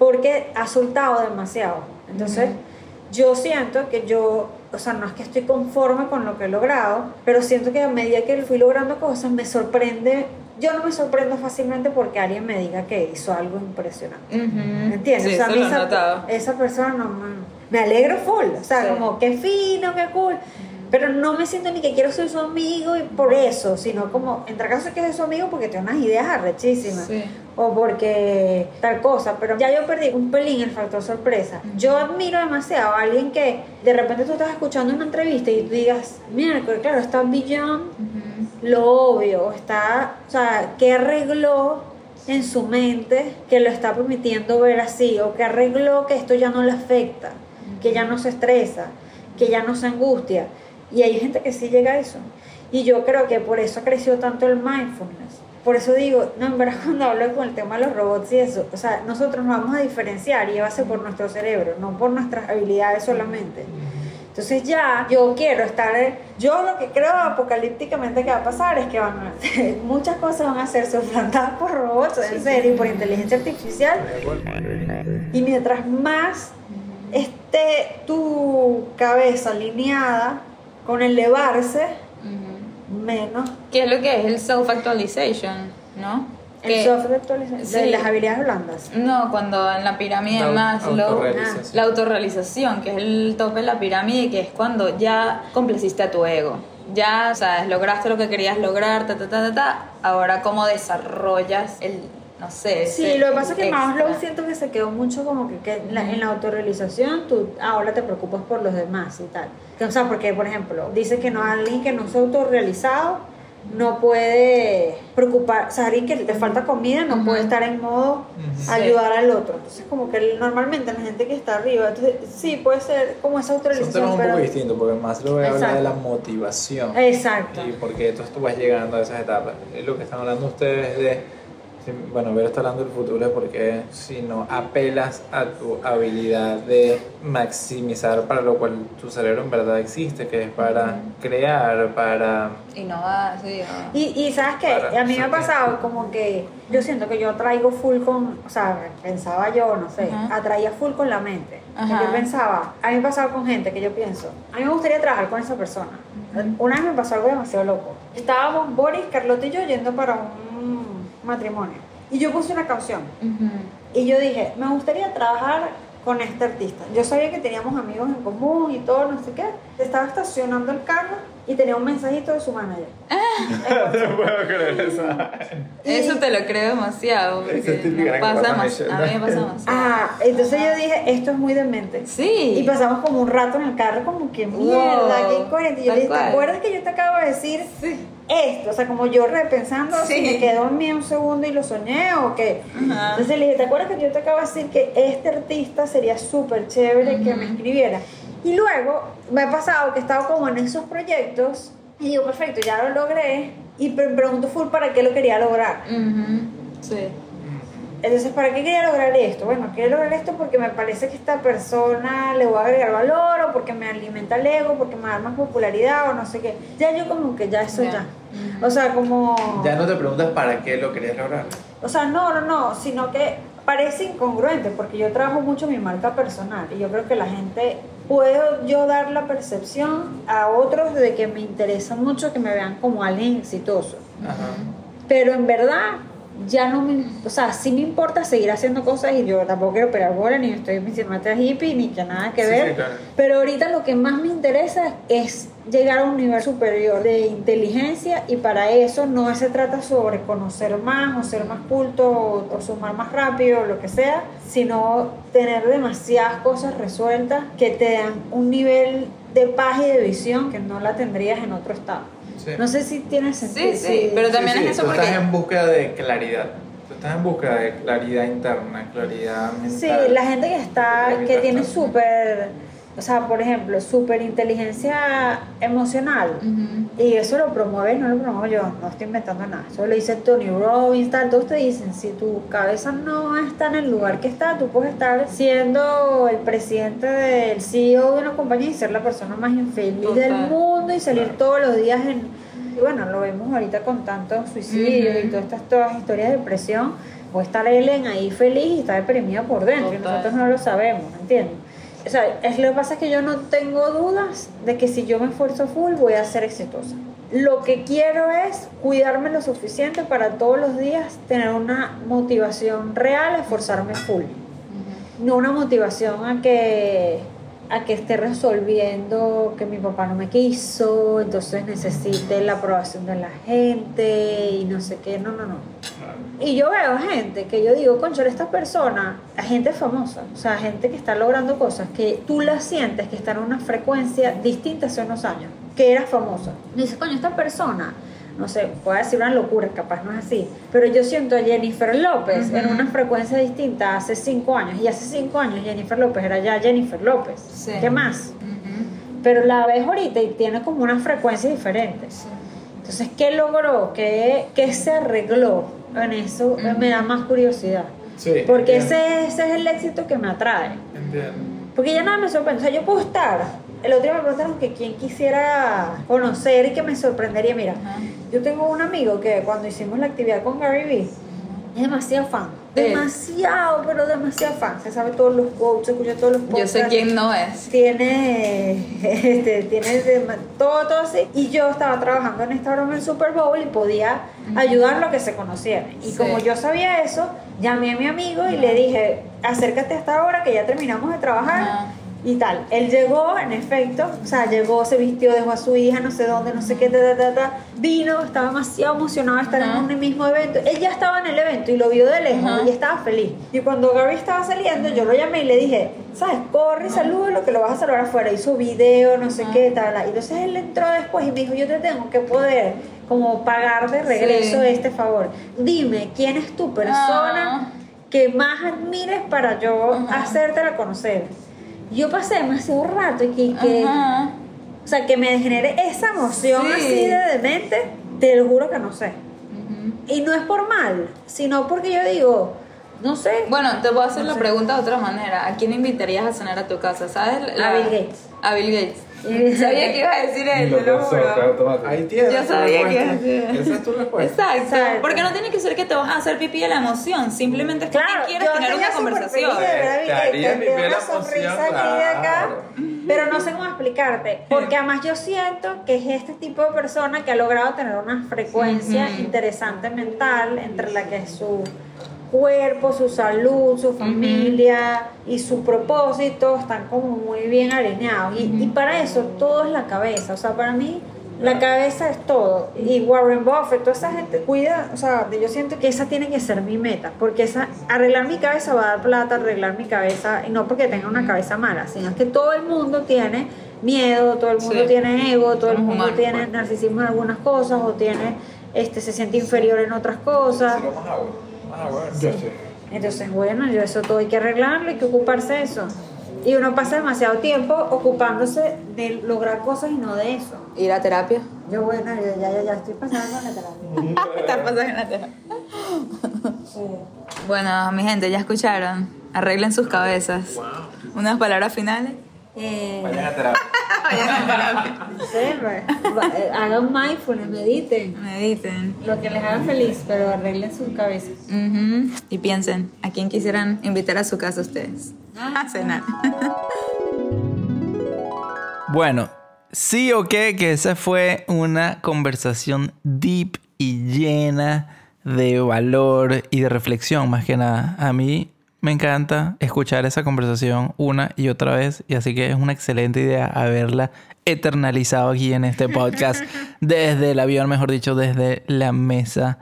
porque ha soltado demasiado. Entonces, yo siento que yo, o sea, no es que estoy conforme con lo que he logrado, pero siento que a medida que fui logrando cosas me sorprende. Yo no me sorprendo fácilmente porque alguien me diga que hizo algo impresionante. ¿Me entiendes? Sí, o sea, a mí esa, esa persona no me, me alegro full. O sea, Sí. como qué fino, qué cool. Pero no me siento ni que quiero ser su amigo y por eso, sino como, entre caso que soy su amigo porque tiene unas ideas arrechísimas. Sí. O porque tal cosa. Pero ya yo perdí un pelín el factor sorpresa. Yo admiro demasiado a alguien que de repente tú estás escuchando una entrevista y tú digas, miércoles, claro, está Beyond lo obvio, está, o sea, ¿qué arregló en su mente que lo está permitiendo ver así? ¿O qué arregló que esto ya no le afecta? Que ya no se estresa, que ya no se angustia. Y hay gente que sí llega a eso. Y yo creo que por eso creció tanto el mindfulness. Por eso digo, no, en verdad cuando hablo con el tema de los robots y eso, o sea, nosotros nos vamos a diferenciar y va a ser por nuestro cerebro, no por nuestras habilidades solamente. Entonces ya yo quiero estar, yo lo que creo apocalípticamente que va a pasar es que van a, muchas cosas van a ser suplantadas por robots, en serio, por inteligencia artificial. Y mientras más esté tu cabeza alineada con elevarse, menos ¿Qué es lo que es el self-actualization? ¿No? el Que- actualización de sí. las habilidades blandas. No, cuando en la pirámide de La Maslow, autorrealización. la autorrealización, que es el tope de la pirámide, que es cuando ya complaciste a tu ego. Ya, sabes, lograste lo que querías lograr, ta, ta, ta, ta, ta. Ahora, ¿cómo desarrollas el, no sé, Sí, ese lo que pasa es que extra? Maslow siento que se quedó mucho como que, que en, la, en la autorrealización tú ahora te preocupas por los demás y tal. Que, O sea, porque por ejemplo, dice que no alguien que no se autorrealizado no puede preocupar, o sea, alguien que le falta comida no puede estar en modo ayudar al otro. Entonces, como que normalmente la gente que está arriba, entonces sí puede ser como esa Son autorrealización, temas un pero poco distintos porque más lo voy a hablar de Exacto. la motivación. Exacto. Y porque entonces tú vas llegando a esas etapas. Es lo que están hablando ustedes de. Bueno, Vero está hablando del futuro es porque si no apelas a tu habilidad de maximizar para lo cual tu cerebro en verdad existe, que es para crear, para... Innovar, sí. o- Y, y sabes Para- a mí me ha pasado como que yo siento que yo traigo full con, o sea, pensaba yo, no sé, Ajá. atraía full con la mente. Que Ajá. Yo pensaba, a mí me ha pasado con gente que yo pienso, a mí me gustaría trabajar con esa persona. Una vez me pasó algo demasiado loco. Estábamos Boris, Carlota y yo yendo para un matrimonio. Y yo puse una canción. Y yo dije, me gustaría trabajar con este artista. Yo sabía que teníamos amigos en común y todo, no sé qué. Estaba estacionando el carro y tenía un mensajito de su manager. No puedo creer eso. Y- Eso te lo creo demasiado. Esa es nos que pasa más- a mí me pasa demasiado. Ah, entonces yo dije, esto es muy demente. Sí. Y pasamos como un rato en el carro, como que Wow, mierda, qué incoherente. Y yo le dije, ¿te acuerdas que yo te acabo de decir esto? O sea, como yo repensando, si Sí. me quedó en mí un segundo y lo soñé o qué. Ajá. Entonces le dije, ¿te acuerdas que yo te acabo de decir que este artista sería súper chévere que me escribiera? Y luego me ha pasado que he estado como en esos proyectos y digo, perfecto, ya lo logré. Y me pregunto full para qué lo quería lograr. Ujú. Sí. Entonces, ¿para qué quería lograr esto? Bueno, quiero lograr esto porque me parece que esta persona le voy a agregar valor o porque me alimenta el ego, porque me da más popularidad o no sé qué. Ya yo como que ya eso Ya. ya. O sea, como... Ya no te preguntas para qué lo querías lograr. O sea, no, no, no, sino que parece incongruente porque yo trabajo mucho mi marca personal y yo creo que la gente puedo yo dar la percepción a otros de que me interesa mucho que me vean como alguien exitoso. Ajá. Pero en verdad, ya no me. O sea, sí me importa seguir haciendo cosas y yo tampoco quiero operar bola, ni estoy diciendo hippie, ni que nada que Sí, ver. sí, claro. Pero ahorita lo que más me interesa es llegar a un nivel superior de inteligencia y para eso no se trata sobre conocer más o ser más culto o, o sumar más rápido o lo que sea, sino tener demasiadas cosas resueltas que te dan un nivel de paz y de visión que no la tendrías en otro estado. Sí. No sé si tiene sentido. Sí, sí, pero también Sí, sí, es eso tú porque... estás en búsqueda de claridad. Tú estás en búsqueda de claridad interna, claridad mental. Sí, la gente que está, que tiene súper, o sea, por ejemplo, súper inteligencia emocional, y eso lo promueve, no lo promuevo yo, no estoy inventando nada, eso lo dice Tony Robbins, tal, todos te dicen, si tu cabeza no está en el lugar que está, tú puedes estar siendo el presidente del CEO de una compañía y ser la persona más infeliz Total. del mundo y salir todos los días en... Y bueno, lo vemos ahorita con tantos suicidios y todas estas todas historias de depresión. Puede estar Ellen ahí feliz y está deprimida por dentro y nosotros no lo sabemos, ¿entiendes? O sea, es, lo que pasa es que yo no tengo dudas de que si yo me esfuerzo full voy a ser exitosa. Lo que quiero es cuidarme lo suficiente para todos los días tener una motivación real, a esforzarme full. No una motivación a que a que esté resolviendo que mi papá no me quiso, entonces necesite la aprobación de la gente y no sé qué, no, no, no. Y yo veo gente que yo digo, concho, esta persona, gente famosa, o sea, gente que está logrando cosas que tú la sientes que está en una frecuencia distinta hace unos años, que era famosa. Y dices, coño, esta persona, no sé, puedo decir una locura, capaz no es así, pero yo siento a Jennifer López en una frecuencia distinta hace cinco años, y hace cinco años Jennifer López era ya Jennifer López. Sí. ¿Qué más? Pero la ves ahorita y tiene como una frecuencia diferente. Entonces, ¿qué logró? ¿Qué, qué se arregló en eso? Me da más curiosidad. Sí, Porque ese, ese es el éxito que me atrae. Entiendo. Porque ya nada me sorprende. O sea, yo puedo estar. El otro día me preguntaron que quién quisiera conocer y que me sorprendería. Mira. Yo tengo un amigo que cuando hicimos la actividad con Gary Vee, es demasiado fan. Demasiado, pero demasiado fan. Se sabe todos los quotes, se escucha todos los Yo sé podcasts quién no es. tiene, este, tiene de- todo, todo así. Y yo estaba trabajando en esta broma del Super Bowl y podía ayudarlo a que se conocieran. Y Sí. como yo sabía eso, llamé a mi amigo y le dije, acércate a esta hora que ya terminamos de trabajar. Y tal, él llegó, en efecto, o sea, llegó, se vistió, dejó a su hija, no sé dónde, no sé qué, ta, ta, ta, ta. vino, estaba demasiado emocionado de estar Ajá. en un mismo evento. Él ya estaba en el evento y lo vio de lejos Ajá. y estaba feliz. Y cuando Gary estaba saliendo, yo lo llamé y le dije, ¿sabes? Corre y salúdalo que lo vas a saludar afuera. Hizo video, no sé qué, tal. Y entonces él entró después y me dijo, yo te tengo que poder como pagar de regreso Sí. este favor. Dime, ¿quién es tu persona Ah. que más admires para yo hacértela conocer? Yo pasé demasiado rato y que, que- o sea, que me genere esa emoción Sí. así de demente, te lo juro que no sé. Y no es por mal, sino porque yo digo, no sé. Bueno, te voy a hacer No la sé. pregunta de otra manera. ¿A quién invitarías a cenar a tu casa? ¿Sabes? A Bill Gates. A Bill Gates. Sabía que ibas a decir él, lo juro. Ahí tienes. Yo sabía que ibas a decir. Esa es tu respuesta. Exacto. Exacto. Porque no tiene que ser que te vas a hacer pipí de la emoción. Simplemente es que Claro, quieres yo tener una conversación. Te haría la una sonrisa emoción, aquí de acá, pero no sé cómo explicarte, porque además yo siento que es este tipo de persona que ha logrado tener una frecuencia Ujú. interesante mental entre la que es su cuerpo, su salud, su familia y su propósito están como muy bien alineados y, y para eso todo es la cabeza, o sea, para mí la cabeza es todo. Y Warren Buffett, toda esa gente cuida, o sea, yo siento que esa tiene que ser mi meta, porque esa, arreglar mi cabeza va a dar plata, arreglar mi cabeza, y no porque tenga una cabeza mala, sino que todo el mundo tiene miedo, todo el mundo Sí. tiene ego, todo el mundo humanos, tiene pues. narcisismo en algunas cosas, o tiene, este, se siente inferior en otras cosas. Sí, Sí. Sí. Entonces, bueno, yo eso todo hay que arreglarlo, hay que ocuparse de eso. Y uno pasa demasiado tiempo ocupándose de lograr cosas y no de eso. Ir a terapia. Yo, bueno, yo ya, ya, ya estoy pasando con la terapia. Estás pasando en la terapia. Bueno, mi gente, ya escucharon. Arreglen sus cabezas. Unas palabras finales. Eh, Vayan a terapia. no sé, va- va- eh, hagan mindfulness, mediten. Mediten. Lo que les haga feliz, pero arreglen sus cabezas. Ujú. Y piensen, ¿a quién quisieran invitar a su casa ustedes? A cenar. Bueno, sí o qué, que esa fue una conversación deep y llena de valor y de reflexión, más que nada. A mí me encanta escuchar esa conversación una y otra vez, y así que es una excelente idea haberla eternalizado aquí en este podcast, desde el avión, mejor dicho, desde la mesa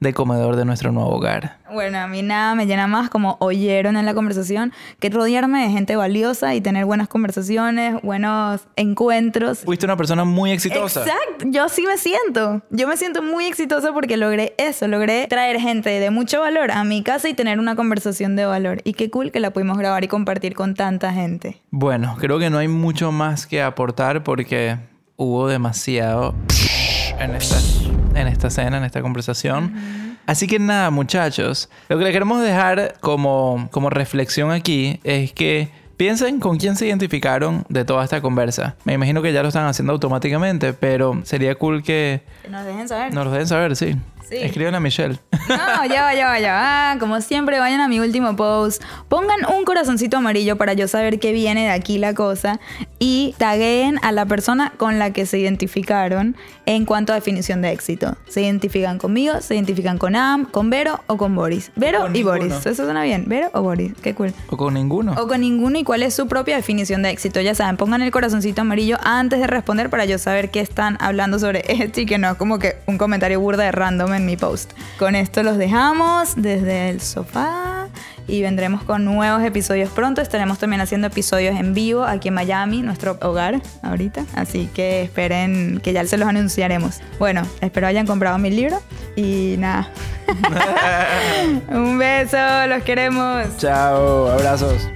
de comedor de nuestro nuevo hogar. Bueno, a mí nada me llena más, como oyeron en la conversación, que rodearme de gente valiosa y tener buenas conversaciones, buenos encuentros. Fuiste una persona muy exitosa. Exacto, yo sí me siento. Yo me siento muy exitosa porque logré eso, logré traer gente de mucho valor a mi casa y tener una conversación de valor. Y qué cool que la pudimos grabar y compartir con tanta gente. Bueno, creo que no hay mucho más que aportar porque hubo demasiado en esta, en esta cena, en esta conversación. Así que nada, muchachos, lo que le queremos dejar como, como reflexión aquí es que piensen con quién se identificaron de toda esta conversa. Me imagino que ya lo están haciendo automáticamente, pero sería cool que Que nos dejen saber. nos lo dejen saber, sí. Sí. Escriban a Michelle. No, ya va, ya va, ya va. Como siempre, vayan a mi último post. Pongan un corazoncito amarillo para yo saber que viene de aquí la cosa. Y tagueen a la persona con la que se identificaron en cuanto a definición de éxito. ¿Se identifican conmigo? ¿Se identifican con Am, con Vero o con Boris? Vero con y ninguno. Boris. Eso suena bien. ¿Vero o Boris? Qué cool. o con ninguno. O con ninguno y cuál es su propia definición de éxito. Ya saben, pongan el corazoncito amarillo antes de responder para yo saber qué están hablando sobre esto y que no es como que un comentario burda de random en mi post. Con esto los dejamos desde el sofá y vendremos con nuevos episodios pronto. Estaremos también haciendo episodios en vivo aquí en Miami, nuestro hogar ahorita. Así que esperen que ya se los anunciaremos. Bueno, espero hayan comprado mi libro y nada. un beso, los queremos. Chao, abrazos.